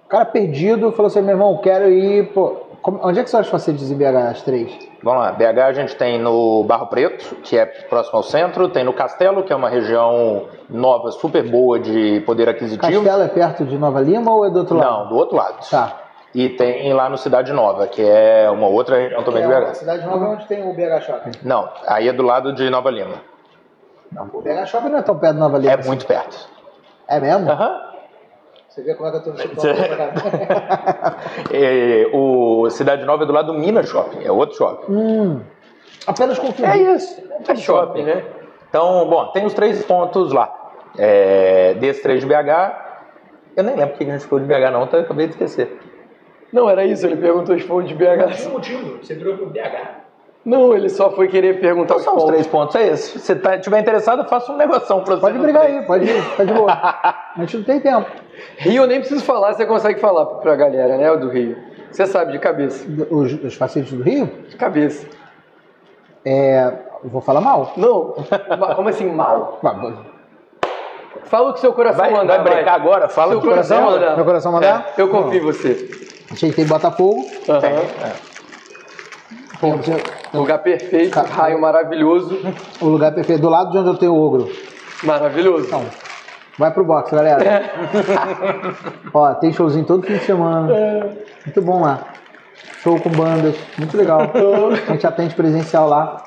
O cara perdido falou assim: meu irmão, quero ir. Pô... como- Onde é que são as facilities em BH, as três? Vamos lá, BH a gente tem no Barro Preto, que é próximo ao centro, tem no Castelo, que é uma região nova, super boa de poder aquisitivo. Castelo é perto de Nova Lima ou é do outro lado? Não, do outro lado. Tá. E tem lá no Cidade Nova, que é uma outra região também de É, BH. Cidade Nova é onde tem o BH Shopping. Não, aí é do lado de Nova Lima. O BH Shopping não é tão perto de Nova Lima. É muito perto. É mesmo? Aham. Você vê como é que eu tô pra cá. É, o Cidade Nova é do lado do Minas Shopping, é outro shopping. hum, apenas confundir. É isso, é shopping, né? Então, bom, tem os três pontos lá. É, desses três de BH, eu nem lembro que a gente falou de BH não, então eu acabei de esquecer. Não, era isso, ele perguntou se foi de BH. Tem motivo. Você virou pro BH. Não, ele só foi querer perguntar Então os são os pontos. três pontos, é isso. Se você tá, tiver interessado, faça um negoção pra você. Pode brigar aí, pode ir, tá de boa. A gente não tem tempo. Rio eu nem preciso falar, você consegue falar pra galera, né, o do Rio. Você sabe, de cabeça. Os, os facilities do Rio, De cabeça. é, eu vou falar mal. Não, como assim mal? Fala o que seu coração Vai, mandar. vai brecar agora? Fala Seu que coração coração. mandar. Meu coração mandar? É, eu confio em você. A gente tem Botafogo. Aham. Tem, é. Lugar perfeito, Ca- raio maravilhoso. o lugar perfeito, do lado de onde eu tenho o ogro. Maravilhoso. Então, vai pro box, galera. Ó, tem showzinho todo fim de semana. Muito bom lá. Show com bandas, muito legal. A gente atende presencial lá.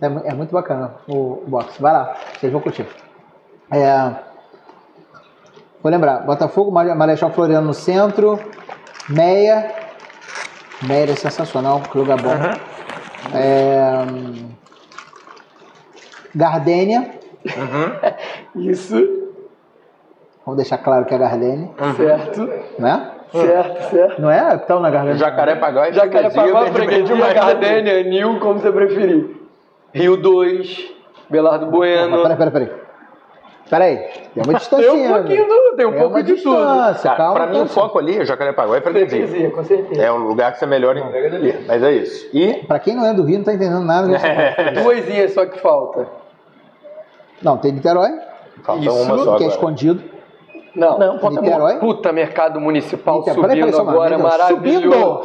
É, é muito bacana o, o box. Vai lá, vocês vão curtir. É, vou lembrar, Botafogo, Mare- Marechal Floriano no centro, Meia. Meia é sensacional, que lugar bom. É, Gardênia. Isso, Vamos deixar claro que é Gardênia, certo. né? Certo, certo. Não é? Então na e Jacarepaguá, vende bem Freguesia. Gardênia, Nil, como você preferir. Rio 2, Belardo Bueno. Peraí, peraí, peraí. Peraí, tem uma distância. Tem um pouquinho, do, tem um pouco de tudo. calma. pra mim o foco ali é Jacarepaguá e Freguesia. Com certeza. É um lugar que você melhora em Mas é isso. E Pra quem não é do Rio, não tá entendendo nada. disso. Duas ilhas só que falta. Não, tem Niterói, Falta Isso, uma só que é agora. escondido. Não, Não, Niterói. Puta, mercado municipal Niterói. Subindo peraí, agora, momento. maravilhoso. Subindo,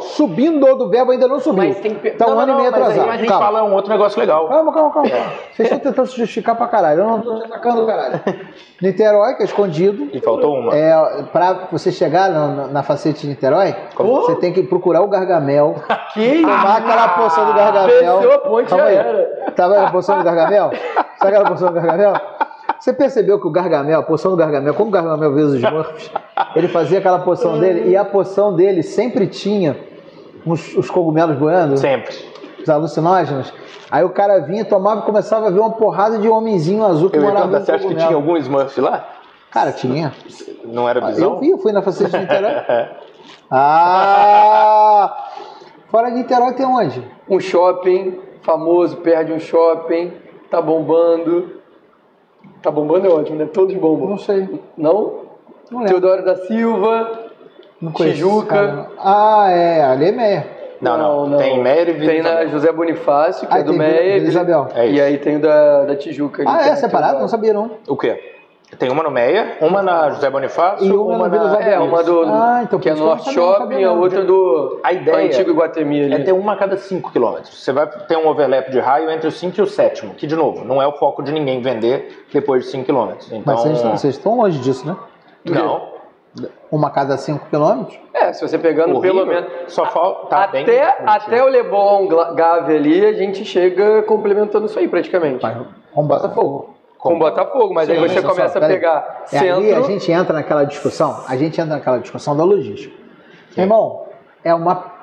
subindo do verbo ainda não subiu. Mas tem que- Tá um Não, ano não, e meio mas aí- atrasado. Mas a gente Calma. fala um outro negócio legal. Calma, calma, calma. Vocês estão tentando se justificar pra caralho. Eu não tô te atacando, caralho. Niterói, que é escondido. E faltou uma. É, pra você chegar na, na facete de Niterói, você tem que procurar o Gargamel, Que tomar aquela poção do Gargamel. Desceu a ponte, Calma já aí. era. Tá vendo a poção do Gargamel? Sabe aquela poção do Gargamel? Você percebeu que o Gargamel, a poção do Gargamel, como o Gargamel vê os Smurfs, ele fazia aquela poção dele e a poção dele sempre tinha os, os cogumelos boiando, Sempre. os alucinógenos. Aí o cara vinha, tomava e começava a ver uma porrada de homenzinho azul que Eu morava perguntar, no você acha que cogumelo. tinha algum Smurf lá? Cara, tinha. Não era Eu visão? vi, eu fui na facete de Niterói. Ah! Fora de Niterói tem onde? Um shopping famoso, perde um shopping, tá bombando. Tá bombando é ótimo, né? Todos bombam. Não sei. Não? Não lembro. Teodoro da Silva, Não Tijuca. Ah, é, ali é Meia. Não, não, Não. Tem Meyer e Vila tem na. José Bonifácio, que Ah, é do Vila- Meia. Vila Isabel. É E aí tem o da, da Tijuca. ali Ah, é perto separado? Não sabia não. O quê? Tem uma no Meia, uma na José Bonifácio E uma na Vila Isabel. É, uma do. Ah, então que é Norte não Shopping, sabia a outra do. A ideia Antigo Iguatemi ali. É ter uma a cada 5 km. Você vai ter um overlap de raio entre o 5 e o sétimo, que, de novo, não é o foco de ninguém vender depois de 5 km. Então, Mas vocês, vocês estão longe disso, né? não. Uma cada 5 quilômetros? É, se você pegando Horrível. pelo menos. Só falta. Tá até, até o Leblon Gla- Gave ali, a gente chega complementando isso aí praticamente. Mas com Botafogo. Com Botafogo, mas aí Sim, você começa só, a pegar É, ali a centro. gente entra naquela discussão, a gente entra naquela discussão da logística. Meu irmão, é uma.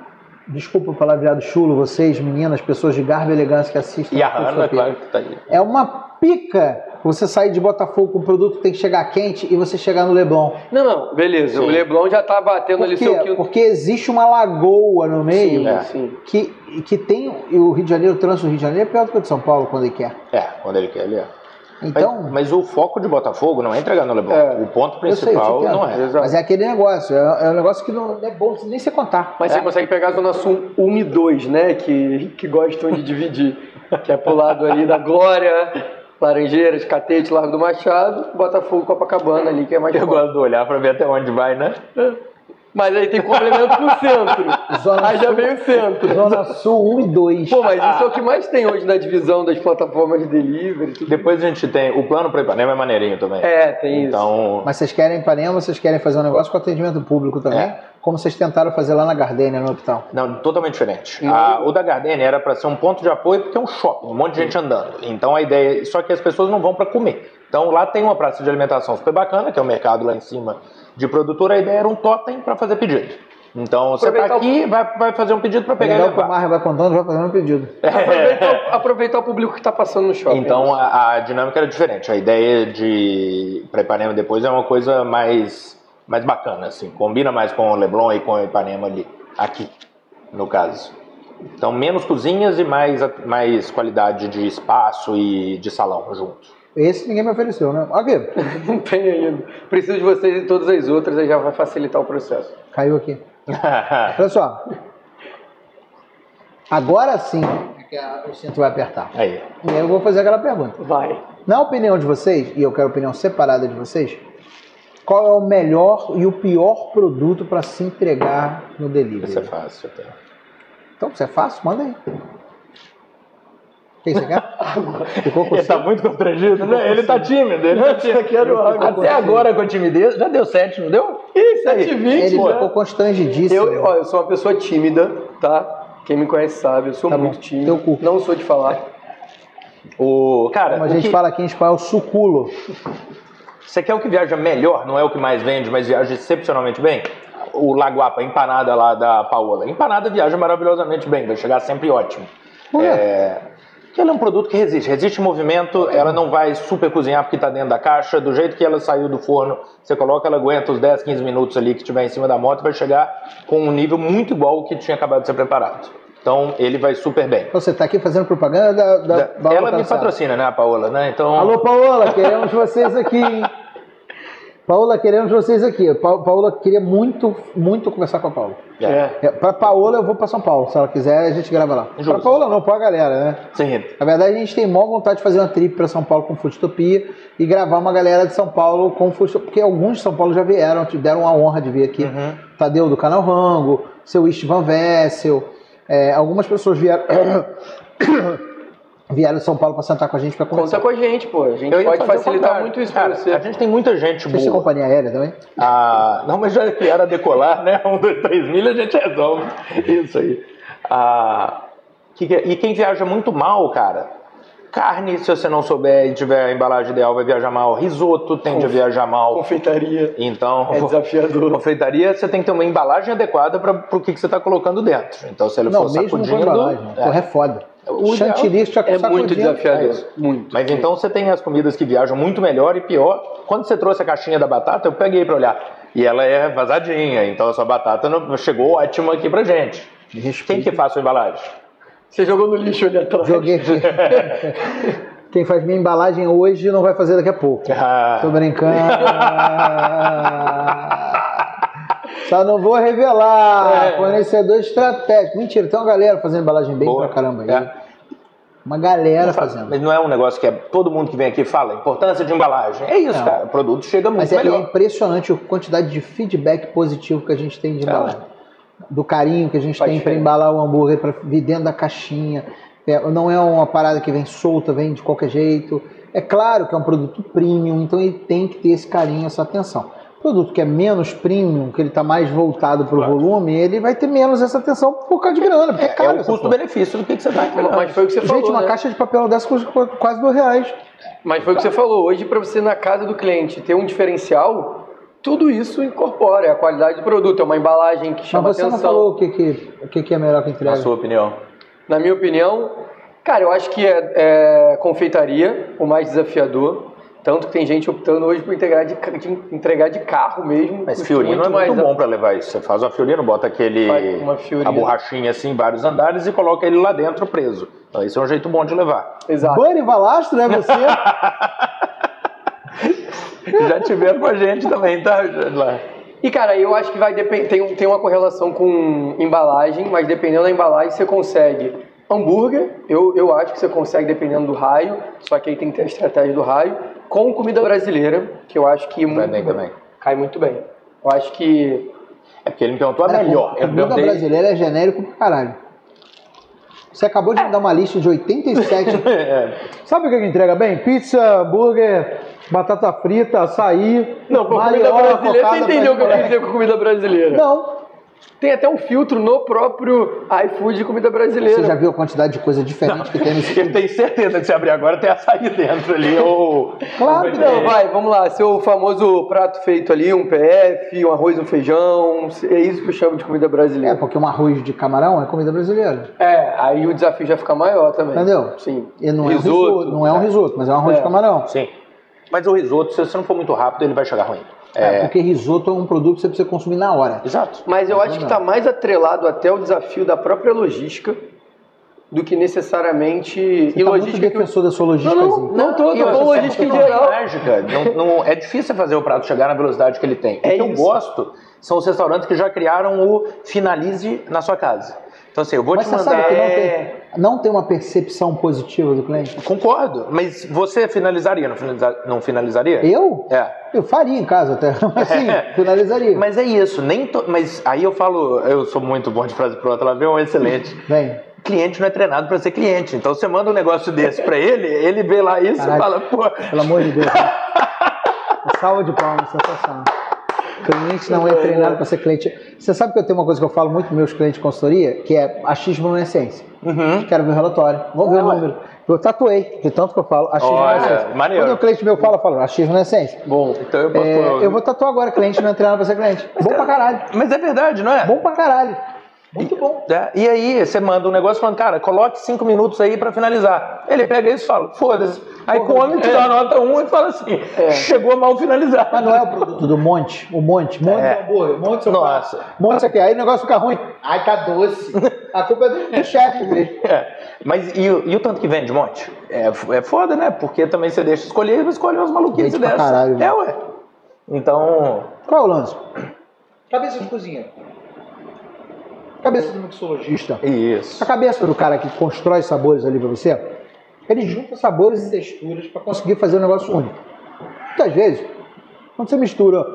Desculpa o palavreado chulo, vocês, meninas, pessoas de garbo e elegância que assistem. E a Hanna, claro que tá aí. É uma pica você sair de Botafogo com um produto que tem que chegar quente e você chegar no Leblon. Não, não, beleza. Sim. O Leblon já tá batendo Por ali seu quinto. Porque existe uma lagoa no meio Sim, É. sim. que, que tem. E o Rio de Janeiro, o trânsito do Rio de Janeiro é pior do que o de São Paulo quando ele quer. É, quando ele quer, ele é. Então. mas, mas o foco de Botafogo não é entregar no Leblon. É. O ponto sei, principal entendo. não é. Exato. Mas é aquele negócio, é, é um negócio que não é bom nem se contar. Mas você consegue pegar a Zona Sul 1 e 2, né? Que, que gostam de dividir. que é pro lado ali da Glória, Laranjeiras, Catete, Largo do Machado, Botafogo, Copacabana ali, que é mais Eu forte. gosto de olhar pra ver até onde vai, né? Mas aí tem complemento pro centro. Zona aí já Sul. vem o centro. Zona Sul 1 e 2. Pô, mas isso é o que mais tem hoje na divisão das plataformas de delivery. Tudo. Depois a gente tem. O plano para Ipanema é maneirinho também. É, tem isso. Então. Mas vocês querem Ipanema, vocês querem fazer um negócio com atendimento público também? É. Como vocês tentaram fazer lá na Gardênia, no hospital. Não, totalmente diferente. A- o da Gardenia era para ser um ponto de apoio porque é um shopping, um monte de gente andando. Então a ideia. Só que as pessoas não vão para comer. Então lá tem uma praça de alimentação super bacana, que é o mercado lá em cima de produtor. A ideia era um totem para fazer pedido. Então você tá Aproveitar o- aqui, vai, vai fazer um pedido para É pegar legal o. Marra vai contando, vai fazendo um pedido. Aproveitar, aproveitar o público que tá passando no shopping. Então a, a dinâmica era diferente. A ideia de para Ipanema depois é uma coisa mais mais bacana, assim. Combina mais com o Leblon e com o Ipanema ali, aqui, no caso. Então menos cozinhas e mais mais qualidade de espaço e de salão juntos. Esse ninguém me ofereceu, né? Aqui, Não tem ainda. Preciso de vocês e todas as outras, aí já vai facilitar o processo. caiu aqui. Olha só. Agora sim é que a- o cinto vai apertar. Aí. E aí eu vou fazer aquela pergunta. Vai. Na opinião de vocês, e eu quero a opinião separada de vocês, qual é o melhor e o pior produto para se entregar no delivery? Isso é fácil até. Então, se é fácil, manda aí. Quem você quer? Ficou com Ele tá muito constrangido, né? Ele tá tímido. Ele tá tímido. Até agora com a timidez, já deu 7, não deu? Ih, 7h20, Ele ficou constrangidíssimo. Eu, ó, eu sou uma pessoa tímida, tá? Quem me conhece sabe, eu sou Tá bom. muito tímido. Teu cu. Não sou de falar. O, cara, Como a gente que- fala aqui em espanhol, suculo. Você quer o que viaja melhor, não é o que mais vende, mas viaja excepcionalmente bem? O Laguapa, a empanada lá da Paola. Empanada viaja maravilhosamente bem, vai chegar sempre ótimo. É, que ela é um produto que resiste, resiste movimento, ela não vai super cozinhar porque está dentro da caixa, do jeito que ela saiu do forno, você coloca, ela aguenta os 10, 15 minutos ali que estiver em cima da moto, vai chegar com um nível muito igual ao que tinha acabado de ser preparado. Então ele vai super bem. Você está aqui fazendo propaganda da, da, Da- ela me patrocina, né, a Paola, né? Então Alô, Paola, queremos vocês aqui, hein? Paola, queremos vocês aqui. Pa Paola queria muito, muito conversar com a Paola. É. É, pra Paola eu vou pra São Paulo. Se ela quiser, a gente grava lá. Justo. Pra Paola não, pra galera, né? Sim. Na verdade, a gente tem maior vontade de fazer uma trip para São Paulo com Futopia e gravar uma galera de São Paulo com Futopia, porque alguns de São Paulo já vieram, tiveram a honra de vir aqui. Uhum. Tadeu do canal Rango, seu Istvan Vessel, é, algumas pessoas vieram, vieram de São Paulo para sentar com a gente para Conta conversar. com a gente, pô. A gente pode facilitar muito isso Cara, pra você. A gente tem muita gente Vocês têm boa. companhia aérea também? Ah, não, mas já que era decolar, né? Um, dois, três mil a gente resolve. Isso aí. Ah, que que- e quem viaja muito mal, cara, carne, se você não souber e tiver a embalagem ideal, vai viajar mal. Risoto tende a viajar mal. Confeitaria. Então, É desafiador. confeitaria, você tem que ter uma embalagem adequada para o que, que você está colocando dentro. Então, se ele Não, for mesmo com sacudindo. embalagem. é. Porra, é foda. O Chantilly já É muito é desafiador. isso. muito. Mas então você tem as comidas que viajam muito melhor e pior. Quando você trouxe a caixinha da batata, eu peguei para olhar. E ela é vazadinha, então a sua batata não chegou ótima aqui pra gente. Quem que faz a sua embalagem? Você jogou no lixo ali atrás. Joguei aqui. Quem faz minha embalagem hoje não vai fazer daqui a pouco. Ah, Tô brincando. Só não vou revelar. É. Fornecedor estratégico. Mentira, tem uma galera fazendo embalagem bem Boa. pra caramba aí. É. Uma galera fazendo. Mas não é um negócio que é, todo mundo que vem aqui fala, importância de embalagem. É isso, Não. cara. O produto chega muito Mas é, é melhor. impressionante a quantidade de feedback positivo que a gente tem de É. Do carinho que a gente Faz tem para embalar o hambúrguer, para vir dentro da caixinha. É, não é uma parada que vem solta, vem de qualquer jeito. É claro que é um produto premium, então ele tem que ter esse carinho, essa atenção. Produto que é menos premium, que ele está mais voltado para o Claro. volume, ele vai ter menos essa atenção por causa de grana, porque é, É, caro. o essa porra. custo-benefício do que, que você está entregando. Mas foi o que você Gente, falou. uma né? caixa de papel dessa custa quase dois reais. Mas foi o que você falou. Hoje, para você na casa do cliente ter um diferencial, tudo isso incorpora. É a qualidade do produto, é uma embalagem que chama Mas você atenção. não falou o que, que, o que, que é melhor que entrega. Na sua opinião. Na minha opinião, cara, eu acho que é, é confeitaria o mais desafiador. Tanto que tem gente optando hoje por entregar de, de entregar de carro mesmo. Mas Fiorino é muito mais bom para levar isso. Você faz uma Fiorino, bota aquele Faz uma Fiorino. a borrachinha assim em vários andares e coloca ele lá dentro preso. Então esse é um jeito bom de levar. Exato. Bunny Valastro, é você? Já tiveram com a gente também, tá? Lá. E cara, eu acho que vai depen- tem, tem uma correlação com embalagem, mas dependendo da embalagem você consegue hambúrguer, eu, eu acho que você consegue dependendo do raio, só que aí tem que ter a estratégia do raio, com comida brasileira, que eu acho que Vai bem também. cai muito bem. Eu acho que É porque ele me perguntou a Cara, melhor. Eu comida perguntei. brasileira é genérico pra caralho. Você acabou de me dar uma lista de 87. É. Sabe o que que entrega bem? Pizza, hambúrguer, batata frita, açaí. Não, com comida brasileira, você entendeu o que eu quis dizer com comida brasileira. Não. Tem até um filtro no próprio iFood de comida brasileira. Você já viu a quantidade de coisa diferente que tem nesse Ele tem certeza que se abrir agora tem açaí dentro ali. Ou... Claro que Então, vai, vamos lá. Seu famoso prato feito ali, um PF, um arroz, um feijão. É isso que eu chamo de comida É, brasileira. porque um arroz de camarão é comida brasileira. É, aí o desafio já fica maior também. Entendeu? Sim. E não é um Risoto. risoto, não é um risoto, mas é um arroz É. de camarão. Sim. Mas o risoto, se você não for muito rápido, ele vai chegar ruim. É, É. porque risoto é um produto que você precisa consumir na hora. Exato. Mas eu acho que está mais atrelado até o desafio da própria logística do que necessariamente. Você e tá muito logística que defensor da sua logística. Não, não, não tô, E você logística em tem uma geral. mágica. Não, não- é difícil fazer o prato chegar na velocidade que ele tem. É o que eu isso. gosto são os restaurantes que já criaram o finalize na sua casa. Então, assim, eu vou Mas te você mandar. sabe que não É. tem, não tem uma percepção positiva do cliente? Concordo, mas você finalizaria, não, finaliza- não finalizaria? Eu? É. Eu faria em casa até, mas sim, finalizaria. Mas é isso, nem to... mas aí eu falo, eu sou muito bom de frase pronta, ela vem um excelente. Vem. Cliente não é treinado para ser cliente, então você manda um negócio desse para ele, ele vê lá isso Caralho. e fala, pô, Pelo amor de Deus. Salva de palmas, sensacional. Cliente não é treinado para ser cliente. Você sabe que eu tenho uma coisa que eu falo muito para meus clientes de consultoria, que é achismo na essência. uhum. Quero ver o relatório. Vamos ver o número. Eu tatuei, de tanto que eu falo, achismo Olha, na essência. maneiro. Quando o cliente meu fala, eu falo, achismo na essência. bom, então eu posso. É, eu vou tatuar agora, cliente não é treinado para ser cliente. Bom pra caralho. Mas é verdade, não é? Bom pra caralho. Muito bom. É, E aí você manda um negócio falando, cara, coloque cinco minutos aí pra finalizar. Ele pega isso e fala, foda-se. Aí come, te dá nota um e fala assim, chegou mal finalizado. Mas não é o produto do monte, o monte, monte É. de hambúrguer, monte de Nossa. monte isso aqui. Aí o negócio fica ruim. Ai, tá doce. A culpa é do, chefe mesmo. É, Mas e, o- e o tanto que vende monte? É, é foda, né? Porque também você deixa escolher e escolhe umas maluquices dessas. caralho, né? É, ué. Então, Qual é o lance? Cabeça de cozinha. Cabeça do mixologista. isso. A cabeça do cara que constrói sabores ali pra você, ele junta sabores e texturas para conseguir fazer um negócio único. Muitas vezes, quando você mistura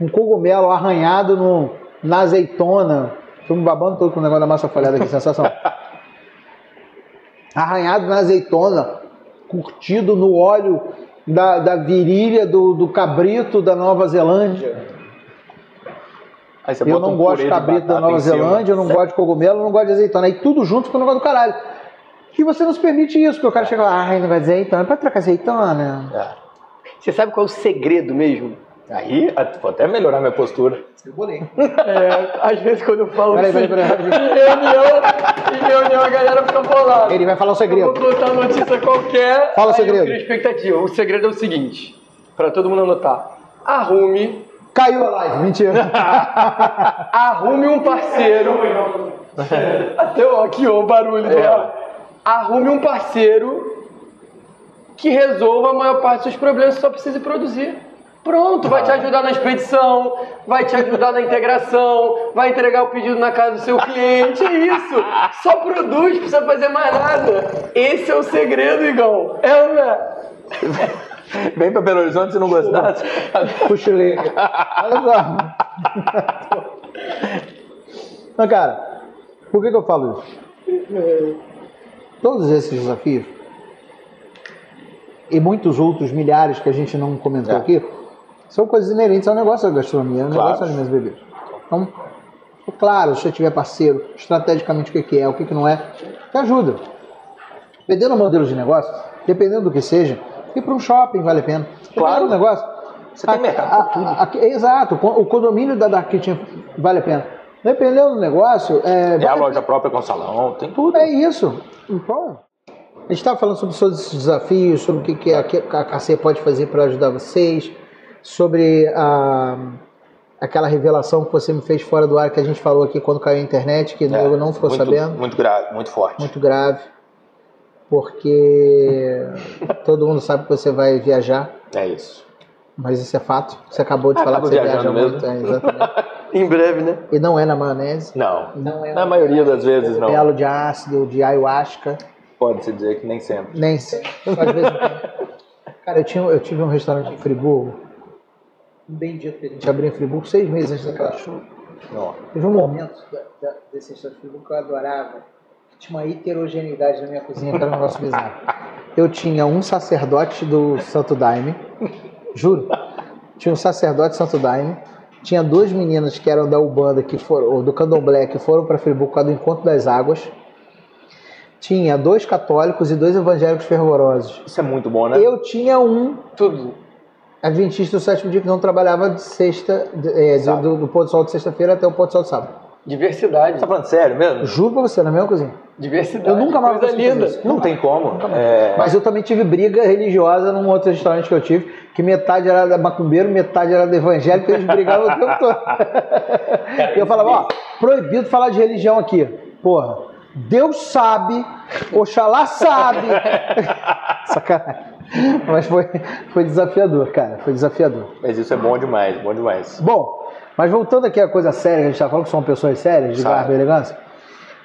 um cogumelo arranhado no, na azeitona, tô me babando todo com o negócio da massa folhada aqui, sensação. Arranhado na azeitona, curtido no óleo da, da virilha do, do cabrito da Nova Zelândia. Aí você Eu bota não um gosto de cabrito da Nova. Zelândia, eu não gosto de cogumelo, eu não gosto de azeitona. Aí tudo junto fica um negócio do caralho. E você não se permite isso, porque o cara chega lá, ai, não vai azeitona, pode trocar azeitona. É. Você sabe qual é o segredo mesmo? Aí, vou até melhorar minha postura. Eu bolei. É, às vezes quando eu falo Peraí, isso peraí, peraí, peraí. em reunião, em reunião a galera fica bolada. Ele vai falar o Eu segredo. vou contar uma notícia qualquer. Fala o segredo. Eu expectativa. O segredo é o seguinte, pra todo mundo anotar. Arrume, Caiu a live, mentira. arrume um parceiro. Até ó, aqui ó, o barulho. É. ó. Arrume um parceiro que resolva a maior parte dos seus problemas, só precisa produzir. Pronto, vai te ajudar na expedição, vai te ajudar na integração, vai entregar o pedido na casa do seu cliente, é isso. Só produz, precisa fazer mais nada. Esse é o segredo, Igão. É ou não é? Vem pra Belo Horizonte se não gostasse. Cochilei. Olha só. Mas, cara, por que, que eu falo isso? Todos esses desafios e muitos outros milhares que a gente não comentou É. aqui são coisas inerentes ao negócio da gastronomia, ao Claro. negócio das minhas bebidas. Então, claro, se você tiver parceiro, estrategicamente o que é, o que que não é, te ajuda. Dependendo do modelo de negócio, dependendo do que seja, ir para um shopping vale a pena. Claro. Do negócio. Você tem mercado tudo. a- a- exato, o condomínio da Dark Kitchen vale a pena. Dependendo do negócio, é, É a vale loja própria com salão, tem tudo. é isso. Então, a gente estava falando sobre todos esses desafios, sobre o que, que a, que a KC pode fazer para ajudar vocês, sobre a, aquela revelação que você me fez fora do ar que a gente falou aqui quando caiu a internet, que É, eu não ficou muito, sabendo. Muito grave, muito forte. Muito grave. Porque todo mundo sabe que você vai viajar, É isso. mas isso é fato. Você acabou de falar Acabo que você viaja muito. É, exatamente. Em breve, né? E não é na maionese. Não. Não é Na maioria das vezes, não. belo de ácido, de ayahuasca. Pode-se dizer que nem sempre. Nem sei. Só de vez em quando. Cara, eu, tinha, eu tive um restaurante em Friburgo. Um bem dito que a gente abriu em Friburgo seis meses antes daquela chuva. Teve um momento da, da, desse restaurante de Friburgo que eu adorava. Tinha uma heterogeneidade na minha cozinha, que era um negócio bizarro. Eu tinha um sacerdote do Santo Daime, juro. Tinha um sacerdote Santo Daime. Tinha duas meninas que eram da Ubanda, que foram, do Candomblé, que foram para Friburgo por causa do Encontro das Águas. Tinha dois católicos e dois evangélicos fervorosos. Isso é muito bom, né? Eu tinha um Tudo. adventista do sétimo dia que não trabalhava de sexta, de- é, do, do, do pôr do sol de sexta-feira até o pôr do sol de sábado. Diversidade. Você tá falando sério mesmo? Juro pra você, na mesma cozinha. Diversidade. Eu nunca mais Coisa linda. isso. Não tem como. É, Mas eu também tive briga religiosa num outro restaurante que eu tive, que metade era da macumbeiro, metade era da evangélico, e eles brigavam o tempo todo. e eu falava, ó, proibido falar de religião aqui. Porra, Deus sabe, Oxalá sabe. Sacanagem. Mas foi, foi desafiador, cara, foi desafiador. Mas isso é bom demais, bom demais. Bom, mas voltando aqui à coisa séria que a gente está falando, que são pessoas sérias, de Sabe. garbo e elegância,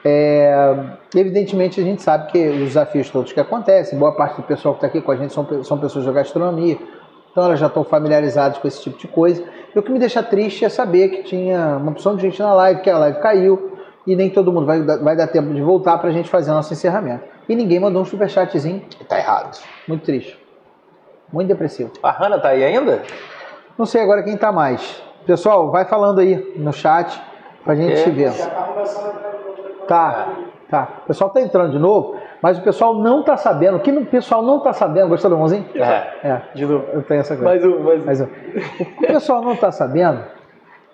é, evidentemente a gente sabe que os desafios todos que acontecem, boa parte do pessoal que está aqui com a gente são, são pessoas da gastronomia, então elas já estão familiarizadas com esse tipo de coisa. E o que me deixa triste é saber que tinha uma opção de gente na live, que a live caiu, e nem todo mundo vai, dar- vai dar tempo de voltar para a gente fazer nosso encerramento. E ninguém mandou um superchatzinho, Tá errado. muito triste. Muito depressivo. A Hanna tá aí ainda? Não sei agora quem tá mais. Pessoal, vai falando aí no chat pra gente É. se ver. Tá, tá. O pessoal tá entrando de novo, mas o pessoal não tá sabendo. O que o pessoal não tá sabendo, gostou do mãozinho? É. É, De novo. eu tenho essa coisa. Mais um, mais um. Mas, ó, o que o pessoal não tá sabendo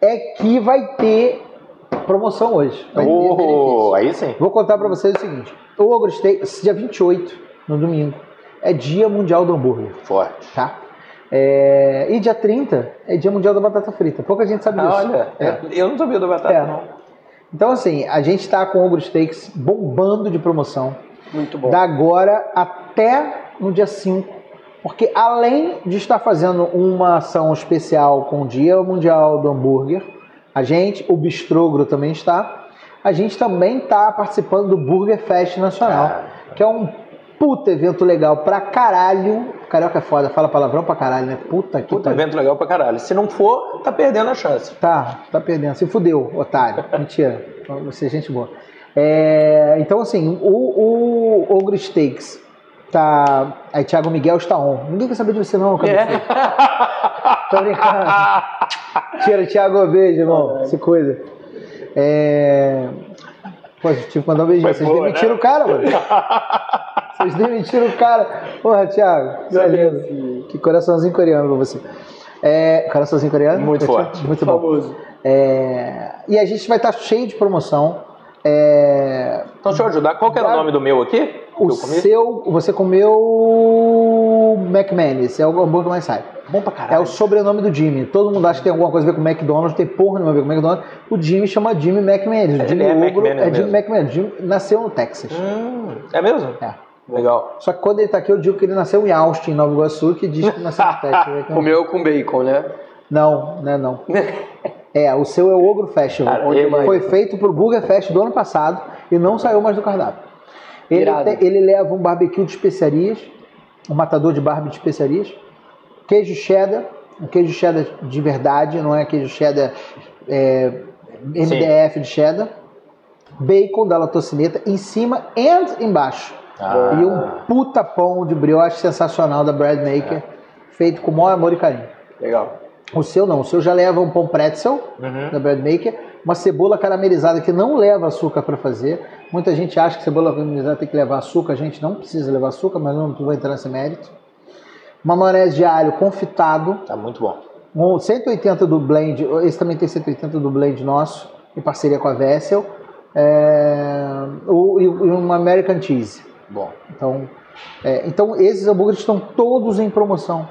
é que vai ter promoção hoje. Vai. Oh, aí sim. Vou contar pra vocês o seguinte: o Ogro Steak, dia 28, no domingo, é Dia Mundial do Hambúrguer Forte. tá? É, e dia 30 é dia mundial da batata frita. Pouca gente sabe disso. Ah, olha, É. eu não sabia da batata, É. não. Então, assim, a gente está com o Ogro Steaks bombando de promoção. Muito bom. Da agora até no dia 5 Porque além de estar fazendo uma ação especial com o Dia Mundial do Hambúrguer, a gente, o Bistrogro também está, a gente também está participando do Burger Fest Nacional, que é um puta evento legal pra caralho. Carioca é foda, fala palavrão pra caralho, né? Puta que Puta, pariu. evento legal pra caralho. Se não for, tá perdendo a chance. Tá, tá perdendo. Se fudeu, otário. Mentira. Você é gente boa. É, então, assim, o, o Ogre Steaks tá. Aí, Thiago Miguel está on. Ninguém quer saber de você, não, cabeça. Tô brincando. Tira, Thiago, beijo, irmão. Se coisa. É. Pô, eu tive que mandar um beijinho. Foi Vocês boa, demitiram né? o cara, mano. Vocês demitiram o cara. Porra, Thiago. É lindo. Que coraçãozinho coreano pra você. É, coraçãozinho coreano? Muito forte. Muito bom. Famoso. É, e a gente vai estar cheio de promoção. É, Então, deixa eu ajudar. Qual que era o nome do meu aqui? o que seu. Você comeu McManus, é o hambúrguer mais sai. Bom pra É caralho. o sobrenome do Jimmy. Todo mundo acha que tem alguma coisa a ver com McDonald's, tem porra nenhuma a ver com McDonald's. O Jimmy chama Jimmy McManus. O Jimmy é Ogro McManus é Jimmy. McManus. Jimmy nasceu no Texas. Hum, é mesmo? É. Legal. Só que quando ele tá aqui, eu digo que ele nasceu em Austin, em Nova Iguaçu, que diz que nasceu no Texas. Comeu com bacon, né? Não, não é não. É, o seu é o Ogro Festival. Cara, onde foi feito pro Burger Fest do ano passado e não saiu mais do cardápio. Ele, tem- ele leva um barbecue de especiarias, um matador de barbie de especiarias, queijo cheddar, um queijo cheddar de verdade, não é queijo cheddar é, MDF de cheddar, bacon da latocineta em cima e embaixo. Ah. E um puta pão de brioche sensacional da Bread Maker, feito com o maior amor e carinho. Legal. O seu não, o seu já leva um pão pretzel Uhum. da Bread Maker, uma cebola caramelizada que não leva açúcar para fazer. Muita gente acha que cebola caramelizada tem que levar açúcar, a gente não precisa levar açúcar, mas não vou entrar nesse mérito. Uma maionese de alho confitado, Tá muito bom. um 180 do blend, esse também tem 180 do blend nosso, em parceria com a Vessel, é, e uma American Cheese. Bom. Então, é, então esses hambúrgueres estão todos em promoção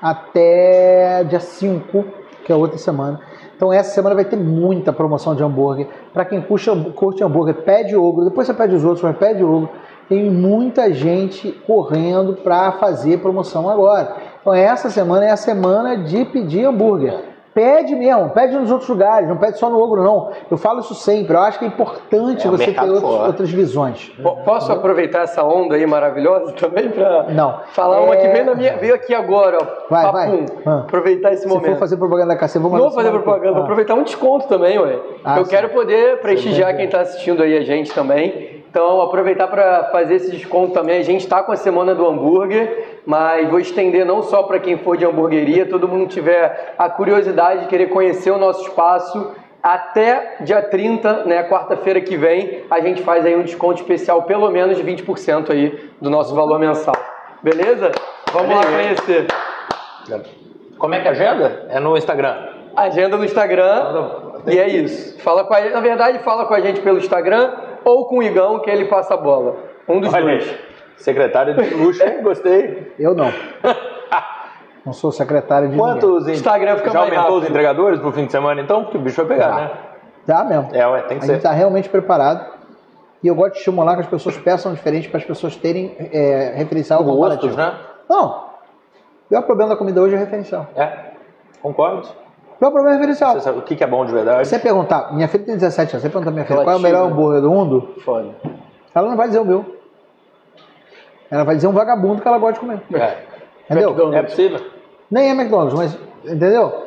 até dia 5, que é outra semana. Então essa semana vai ter muita promoção de hambúrguer. Para quem curte, curte hambúrguer, pede ogro, depois você pede os outros, mas pede ogro. Tem muita gente correndo para fazer promoção agora. Então essa semana é a semana de pedir hambúrguer. Pede mesmo, pede nos outros lugares, não pede só no ogro não. Eu falo isso sempre, eu acho que é importante É, você ter outros- outras visões. Po- Posso aproveitar essa onda aí maravilhosa também Não. falar uma É- que veio, na minha, veio aqui agora, ó. Vai, papum. vai. Ah. Aproveitar esse Se momento. for fazer propaganda da KC, vou Não mandar vou fazer propaganda, vou Ah. aproveitar um desconto também, ué. Ah, eu sim. quero poder prestigiar quem está assistindo aí a gente também. Então, aproveitar para fazer esse desconto também. A gente está com a semana do hambúrguer, mas vou estender não só para quem for de hamburgueria, todo mundo tiver a curiosidade de querer conhecer o nosso espaço. Até dia 30, né, quarta-feira que vem, a gente faz aí um desconto especial, pelo menos de 20% aí do nosso valor mensal. Beleza? Vamos lá conhecer. Como é que é a agenda? É no Instagram. Agenda no Instagram. E é isso. Fala com a, na verdade, fala com a gente pelo Instagram ou com o Igão que ele passa a bola. Um dos Olha dois. aí. Secretário de luxo? Gostei. Eu não. Não sou secretário de ninguém. Quantos? Instagram fica Já aumentou os rápido. entregadores pro fim de semana, então? Porque o bicho vai pegar, né? Dá mesmo. É, ué, tem que a ser. gente está realmente preparado. E eu gosto de estimular que as pessoas peçam diferente para as pessoas terem é, referencial comparativo. Gostos, né? Não. O pior problema da comida hoje é referencial. É. Concordo. O pior problema é referencial. Você sabe o que é bom de verdade? Se você perguntar, minha filha tem 17 anos, você perguntar minha filha qual é o melhor hambúrguer do mundo, Foda. ela não vai dizer o meu. Ela vai dizer um vagabundo que ela gosta de comer. É. Entendeu? McDonald's. É possível. Nem é McDonald's, mas. Entendeu?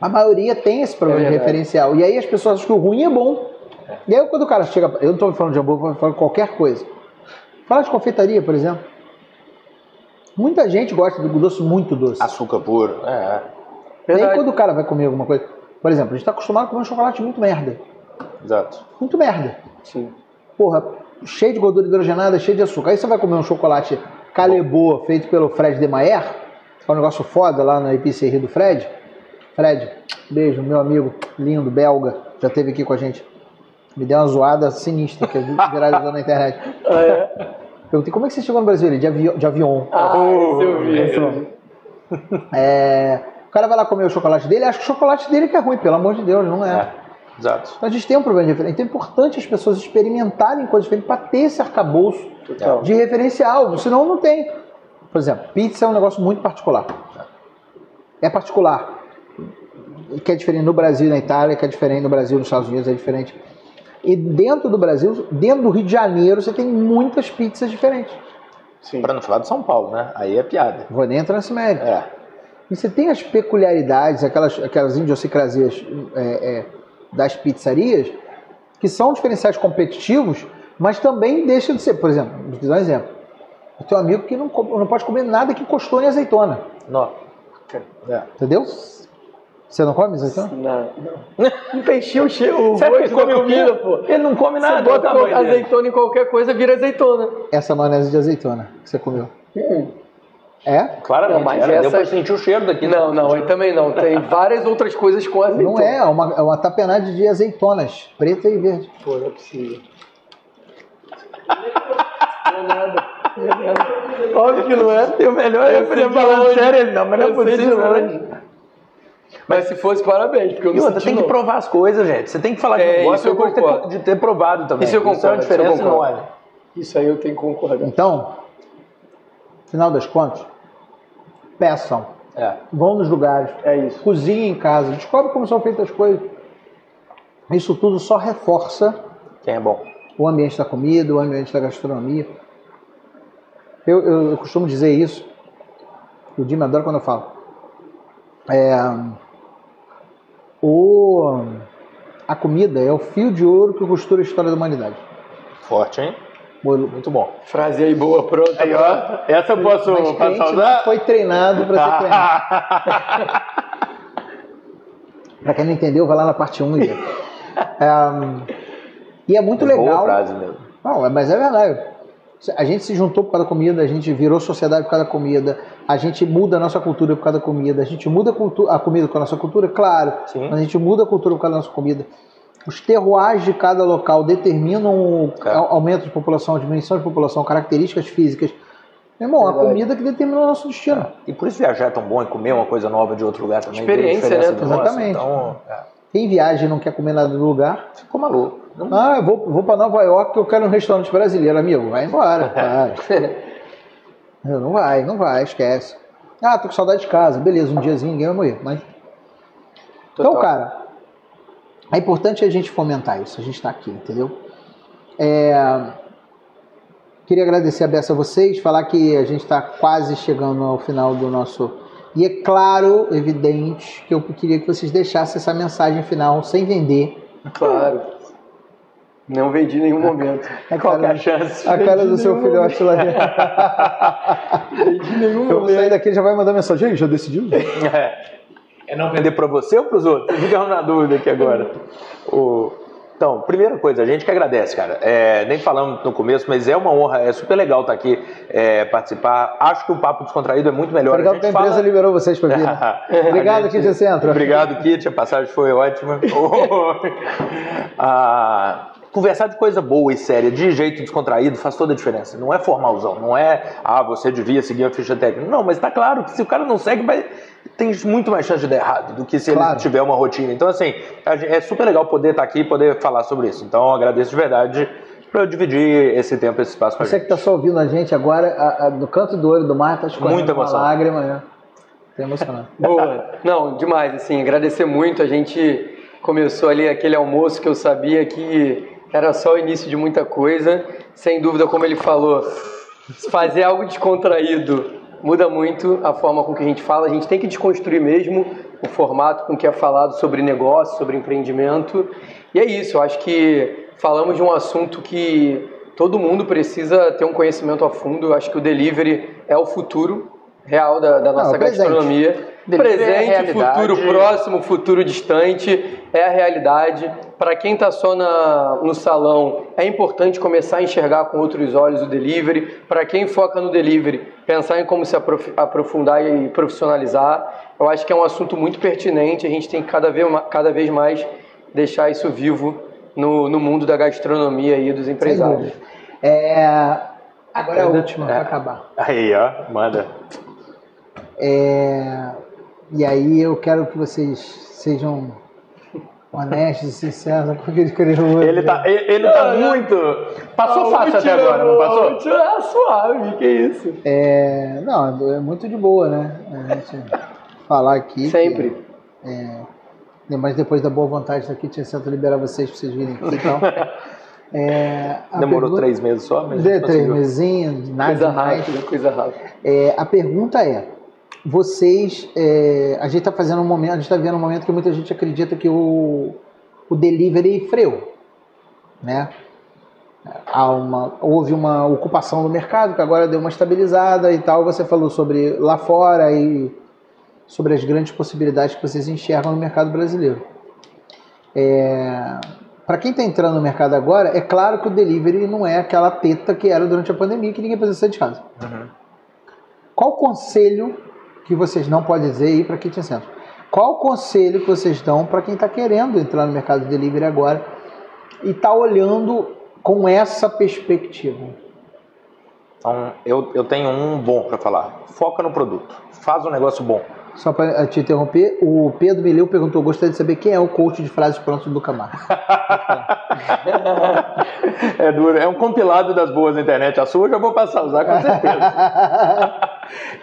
A maioria tem esse problema É de referencial. E aí as pessoas acham que o ruim é bom. E aí quando o cara chega. Eu não estou falando de hambúrguer, estou falando de qualquer coisa. Fala de confeitaria, por exemplo. Muita gente gosta do doce muito doce. Açúcar puro. É. E aí quando o cara vai comer alguma coisa. Por exemplo, a gente está acostumado a comer um chocolate muito merda. Exato. Muito merda. Sim. Porra, cheio de gordura hidrogenada, cheio de açúcar. Aí você vai comer um chocolate Calebô feito pelo Fred Demayer, que é um negócio foda lá na Epiceria do Fred. Fred, beijo, meu amigo lindo, belga, já esteve aqui com a gente. Me deu uma zoada sinistra que viralizou na internet. Ah, é? Perguntei como é que você chegou no Brasil? Ele, de, avi de avião. Ah, esse eu vi. É, o cara vai lá comer o chocolate dele, acha que o chocolate dele que é ruim, pelo amor de Deus, não é. Exato. Então a gente tem um problema de referência. Então é importante as pessoas experimentarem coisas diferentes para ter esse arcabouço Total. de referencial, senão não tem. Por exemplo, pizza é um negócio muito particular. É particular. Que é diferente no Brasil e na Itália, que é diferente no Brasil e nos Estados Unidos, é diferente. E dentro do Brasil, dentro do Rio de Janeiro, você tem muitas pizzas diferentes. Sim. Pra não falar de São Paulo, né? Aí é piada. Vou nem entrar nesse mérito. É. E você tem as peculiaridades, aquelas, aquelas idiosincrasias é, é, das pizzarias, que são diferenciais competitivos, mas também deixa de ser. Por exemplo, vou te dar um exemplo. Eu tenho um amigo que não, não pode comer nada que costou em azeitona. Não. É. Entendeu? Você não come azeitona? Não. Não peixinho o cheiro, o Sabe que come o comida, pô. Ele não come nada. Você bota o tamanho dele. azeitona em qualquer coisa, vira azeitona. Essa maionese de azeitona que você comeu. É? Claramente. Não, mas era, Deu essa- pra sentir o cheiro daqui. Não, não, aí também não. Tem várias outras coisas com azeitona. Não é, é uma, é uma tapenade de azeitonas, preta e verde. Pô, não é possível. Não é nada. Não é nada. Óbvio que não é. E o melhor é Eu ele longe. sério, ele não, mas não é Eu possível, né? Mas se fosse, parabéns, porque eu não outra, senti tem que não. provar as coisas, gente. Você tem que falar que É, não gosta isso eu depois de ter, concordo. de ter provado também. Isso eu é uma concordo, isso eu diferença concordo. enorme. Isso aí eu tenho que concordar. Então, final das contas, peçam. É. Vão nos lugares, É isso. cozinhem em casa, descobre como são feitas as coisas. Isso tudo só reforça Quem é bom? o ambiente da comida, o ambiente da gastronomia. Eu, eu- eu costumo dizer isso, o Dima adora quando eu falo. É, o, a comida é o fio de ouro que costura a história da humanidade. Forte, hein? Muito bom. Frase aí boa, pronta. Aí, ó. Essa eu posso Mas passar usar? foi treinado para ser crente. Para quem não entendeu, vai lá na parte 1 e vê. É, e é muito legal. Boa frase mesmo. Não, é- mas é verdade. A gente se juntou por causa da comida, a gente virou sociedade por causa da comida, a gente muda a nossa cultura por causa da comida, a gente muda a, cultu- a comida com a nossa cultura, claro, Sim. mas a gente muda a cultura por causa da nossa comida. Os terroirs de cada local determinam o É. au- aumento de população, diminuição de população, características físicas. Meu irmão, a comida que determina o nosso destino. E por isso viajar é tão bom e comer uma coisa nova de outro lugar também. Experiência, né? Exatamente. Então, é. Quem viaja e não quer comer nada do lugar, ficou maluco. Não- ah, eu vou, vou para Nova York que eu quero um restaurante brasileiro, amigo. Vai embora, vai. Não vai, não vai, esquece. Ah, tô com saudade de casa. Beleza, um diazinho ninguém vai morrer. Mas... Então, cara, é importante a gente fomentar isso. A gente tá aqui, entendeu? É, Queria agradecer a beça a vocês, falar que a gente está quase chegando ao final do nosso. E é claro, evidente, que eu queria que vocês deixassem essa mensagem final sem vender. Claro. Não vendi em nenhum momento. A Qual que é cara, a chance? a cara do seu filhote lá dentro. Vendi em nenhum Eu momento. sair daqui ele já vai mandar mensagem. "Ei, Já decidiu? É. É não Vender pra você ou pros outros? Ficamos na dúvida aqui agora. O- Então, primeira coisa, a gente que agradece, cara. É, nem falamos no começo, mas é uma honra, é super legal estar aqui, é, participar. Acho que o Papo Descontraído é muito melhor. Obrigado a que a empresa fala- liberou vocês para vir. né? Obrigado, gente- Kit Centro. Obrigado, Kit. A passagem foi ótima. Ah, conversar de coisa boa e séria, de jeito descontraído, faz toda a diferença. Não é formalzão, não é, ah, você devia seguir a ficha técnica. Não, mas tá claro que se o cara não segue, vai, tem muito mais chance de dar errado do que se Claro. ele tiver uma rotina. Então, assim, é super legal poder estar aqui e poder falar sobre isso. Então, eu agradeço de verdade por eu dividir esse tempo, esse espaço com Você que está só ouvindo a gente agora, a- a- no canto do olho do mar está escorrendo Muita uma emoção. lágrima, né? Tá emocionado. Boa. Não, demais, assim, agradecer muito. A gente começou ali aquele almoço que eu sabia que era só o início de muita coisa. Sem dúvida, como ele falou, fazer algo descontraído muda muito a forma com que a gente fala. A gente tem que desconstruir mesmo o formato com que é falado sobre negócio, sobre empreendimento. E é isso, eu acho que falamos de um assunto que todo mundo precisa ter um conhecimento a fundo. Eu acho que o delivery é o futuro real da, da nossa o presente. gastronomia. É a Presente, realidade. futuro próximo, futuro distante, é a realidade. Para quem está só na, no salão, é importante começar a enxergar com outros olhos o delivery. Para quem foca no delivery, pensar em como se aprof- aprofundar e profissionalizar. Eu acho que é um assunto muito pertinente. A gente tem que cada vez, cada vez mais deixar isso vivo no, no mundo da gastronomia e dos empresários. É, Agora é a última, para acabar. Aí, ó, manda. É, E aí eu quero que vocês sejam Honesto e sincero, porque ele queria Ele tá, ele, ele tá muito. Passou Ah, fácil até agora, não passou? Ah, suave, que isso. É, não, é muito de boa, né? A gente falar aqui. que- Sempre. Mas depois da boa vontade daqui, tinha certo liberar vocês para vocês virem aqui e tal. É, Demorou pergunta- três meses só, mas. De, três mesinhos, nada Coisa rápida, coisa rápida. É, a pergunta é: vocês. é, a gente está fazendo um momento, a gente está vendo um momento que muita gente acredita que o, o delivery freou, né? Uma, houve uma ocupação do mercado que agora deu uma estabilizada e tal. Você falou sobre lá fora e sobre as grandes possibilidades que vocês enxergam no mercado brasileiro. Para quem está entrando no mercado agora, é claro que o delivery não é aquela teta que era durante a pandemia que ninguém precisa sair de casa. Uhum. Qual o conselho que vocês não podem dizer aí para Kitchen Center? Qual o conselho que vocês dão para quem está querendo entrar no mercado de delivery agora e está olhando com essa perspectiva? Então, eu, eu tenho um bom para falar. Foca no produto. Faz um negócio bom. Só para te interromper, o Pedro Mileu perguntou: gostaria de saber quem é o coach de frases prontas do Camargo. É duro. É um compilado das boas da internet. A sua eu já vou passar a usar com certeza.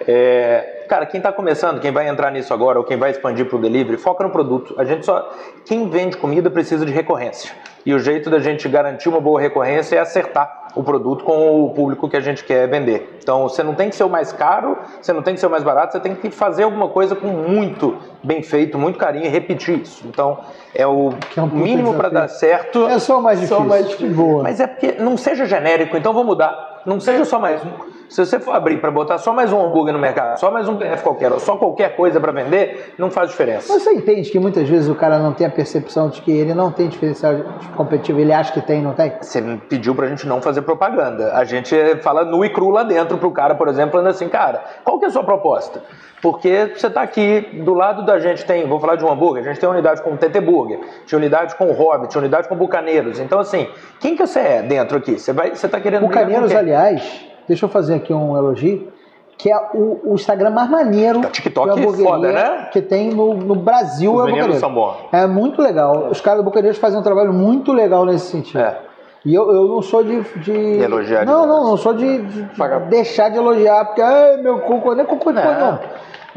É, cara, quem está começando, quem vai entrar nisso agora ou quem vai expandir para o delivery, foca no produto. A gente só, quem vende comida precisa de recorrência. E o jeito da gente garantir uma boa recorrência é acertar o produto com o público que a gente quer vender. Então, você não tem que ser o mais caro, você não tem que ser o mais barato, você tem que fazer alguma coisa com muito bem feito, muito carinho e repetir isso. Então, é o Que é um mínimo para dar certo. É só mais difícil. Só mais difícil. Boa. Mas é porque não seja genérico, então vou mudar. Não seja só mais um. Se você for abrir para botar só mais um hambúrguer no mercado, só mais um PF qualquer, ou só qualquer coisa para vender, não faz diferença. Você entende que muitas vezes o cara não tem a percepção de que ele não tem diferencial competitivo, ele acha que tem, não tem? Você pediu pra gente não fazer propaganda. A gente fala nu e cru lá dentro pro cara, por exemplo, falando assim, cara, qual que é a sua proposta? Porque você tá aqui, do lado da gente tem, vou falar de um hambúrguer, a gente tem unidade com o TT Burger, tinha unidade com o Hobbit, tinha unidade com o Bucaneiros. Então, assim, quem que você é dentro aqui? Você, vai, você tá querendo O brigar com Caneiros, quem? aliás, deixa eu fazer aqui um elogio, que é o, o Instagram mais maneiro O TikTok que a é foda, né? que tem no, no Brasil. Os é meninos são bons. É muito legal. Os caras do Bucaneiros fazem um trabalho muito legal nesse sentido. É. E eu, eu não sou de. de... elogiar Não, demais. não, não sou de, de deixar de elogiar, porque, ai, meu cu, nem cu, não. Não.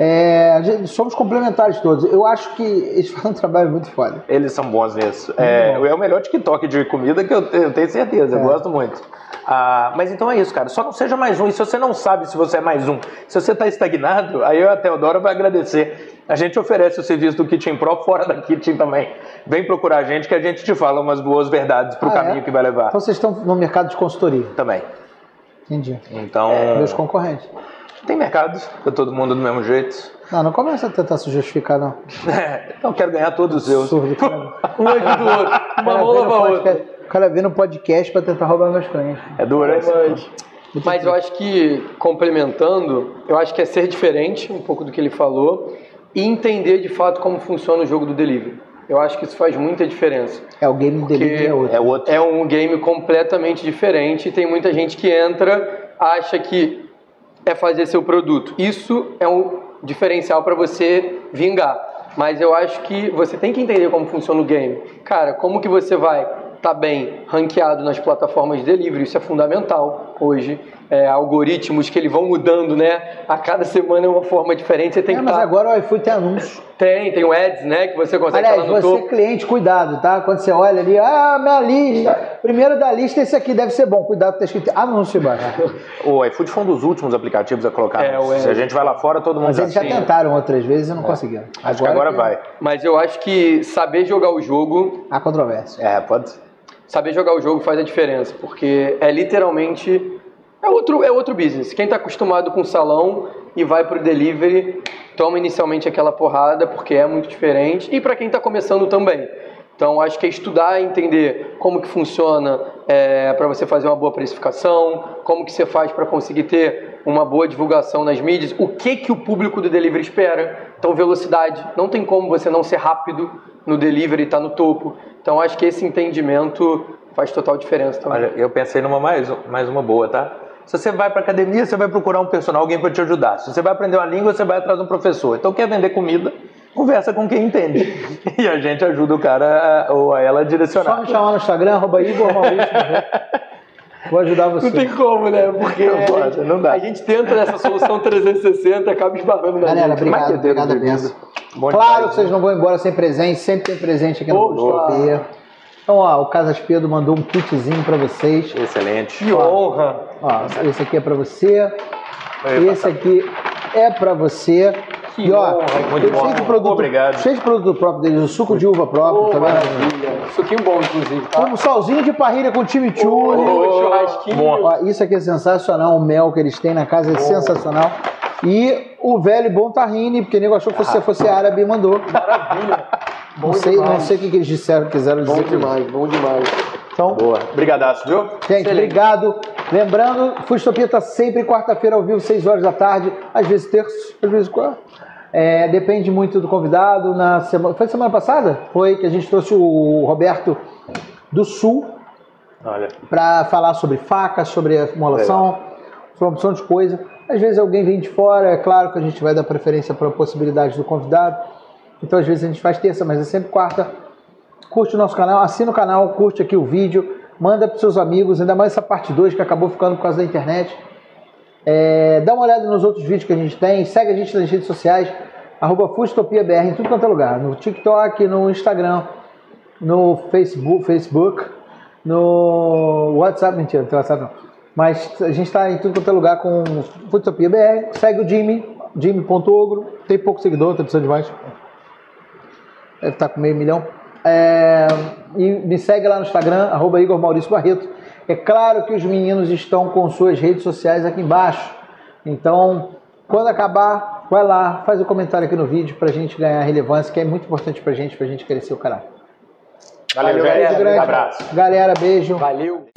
É, somos complementares todos. Eu acho que eles fazem um trabalho muito foda. Eles são bons nisso. É, é o melhor TikTok de comida que eu tenho, eu tenho certeza, eu É. gosto muito. Ah, mas então é isso, cara. Só não seja mais um. E se você não sabe se você é mais um, se você está estagnado, aí eu, a Teodora vai agradecer. A gente oferece o serviço do Kitchen Pro fora da Kitchen também. Vem procurar a gente que a gente te fala umas boas verdades pro Ah, caminho é? que vai levar. Então vocês estão no mercado de consultoria. Também. Entendi. Então, Meus concorrentes. Tem mercados para todo mundo do mesmo jeito. Não, não começa a tentar se justificar, não. então, eu quero ganhar todos os seus. Absurdo, cara. Um ajuda o outro. O Uma cara mão vem no lava a outra. podcast- O cara vem no podcast pra tentar roubar meus clientes. É duro, é? Mas, mas eu acho que, complementando, eu acho que é ser diferente um pouco do que ele falou e entender de fato como funciona o jogo do delivery. Eu acho que isso faz muita diferença. É, o game dele é outro. É outro. É um game completamente diferente e tem muita gente que entra, acha que é fazer seu produto. Isso é um diferencial para você vingar. Mas eu acho que você tem que entender como funciona o game. Cara, como que você vai estar bem ranqueado nas plataformas de delivery? Isso é fundamental hoje. É, algoritmos que eles vão mudando, né? A cada semana é uma forma diferente. Você tem É, que mas tá- agora o iFood tem anúncio. Tem, tem o ads, né? Que você consegue Aliás, você topo. cliente, cuidado, tá? Quando você olha ali, ah, minha lista, primeiro da lista, esse aqui deve ser bom. Cuidado, tá escrito anúncio embaixo. O iFood foi um dos últimos aplicativos a colocar. É, o Se a gente vai lá fora, todo mundo Mas eles já tem. tentaram outras vezes e não conseguiram. Acho que agora que- vai. Mas eu acho que saber jogar o jogo Há controvérsia. É, pode. saber jogar o jogo faz a diferença, porque é literalmente é outro é outro business. Quem está acostumado com salão e vai pro delivery toma inicialmente aquela porrada porque é muito diferente e para quem está começando também. Então acho que é estudar, entender como que funciona para você fazer uma boa precificação, como que você faz para conseguir ter uma boa divulgação nas mídias, o que que o público do delivery espera. Então velocidade, não tem como você não ser rápido no delivery, estar no topo. Então acho que esse entendimento faz total diferença também. Olha, eu pensei numa mais, mais uma boa, tá? Se você vai para academia, você vai procurar um personal, alguém para te ajudar. Se você vai aprender uma língua, você vai atrás de um professor. Então, quer vender comida? conversa com quem entende. E a gente ajuda o cara a- ou a ela a Só direcionar. me chamar no Instagram, arroba Igor Maurício. Vou ajudar você. Não tem como, né? Porque Não a pode, gente, não dá. a gente tenta nessa solução 360 e acaba esbarrando na Galera, gente. obrigado, Deus obrigado do mesmo. Bom Claro demais, que vocês não vão embora sem presente, sempre tem presente aqui no Opa! Então, ó, o Casas Pedro mandou um kitzinho pra vocês. Excelente. Que honra! Ó, esse aqui é pra você. Esse aqui é pra você. Que e ó, honra, muito cheio bom. de produto, Obrigado. cheio de produto próprio deles, o suco de uva próprio, Ô, tá vendo? maravilha. Suquinho bom, inclusive, tá? Um solzinho de parrilha com chimichurri. Ô, churrasquinho. Ó, isso aqui é sensacional, o mel que eles têm na casa é sensacional. E o velho bom tahine, porque o nego achou que você fosse árabe e mandou. Maravilha. Bom Não sei, demais. não sei o que, que eles disseram, quiseram dizer. Bom com isso. demais, bom demais. Então, Boa. Brigadaço, viu? gente, Excelente. obrigado. Lembrando, Fustopia está sempre quarta-feira ao vivo, 6 horas da tarde, às vezes terça, às vezes quarta. É, depende muito do convidado. Na semana, foi semana passada? Foi que a gente trouxe o Roberto do Sul para falar sobre faca, sobre a formulação, sobre uma opção de coisa. Às vezes alguém vem de fora, é claro que a gente vai dar preferência para a possibilidade do convidado. Então às vezes a gente faz terça, mas é sempre quarta. Curte o nosso canal, assina o canal, curte aqui o vídeo, manda para seus amigos, ainda mais essa parte 2 que acabou ficando por causa da internet. É, dá uma olhada nos outros vídeos que a gente tem, segue a gente nas redes sociais, arroba FustopiaBR em tudo quanto é lugar, no TikTok, no Instagram, no Facebook, Facebook no WhatsApp, mentira, não tem WhatsApp não. Mas a gente está em tudo quanto é lugar com Futopia BR. Segue o Jimmy, Jimmy.ogro. Tem pouco seguidor, tá precisando de mais. Deve estar com meio milhão. É, e me segue lá no Instagram, arroba Igor Maurício Barreto. É claro que os meninos estão com suas redes sociais aqui embaixo. Então, quando acabar, vai lá, faz o comentário aqui no vídeo pra gente ganhar relevância, que é muito importante pra gente, pra gente crescer o canal. Valeu, Valeu, galera. Grande. Abraço. Galera, beijo. Valeu.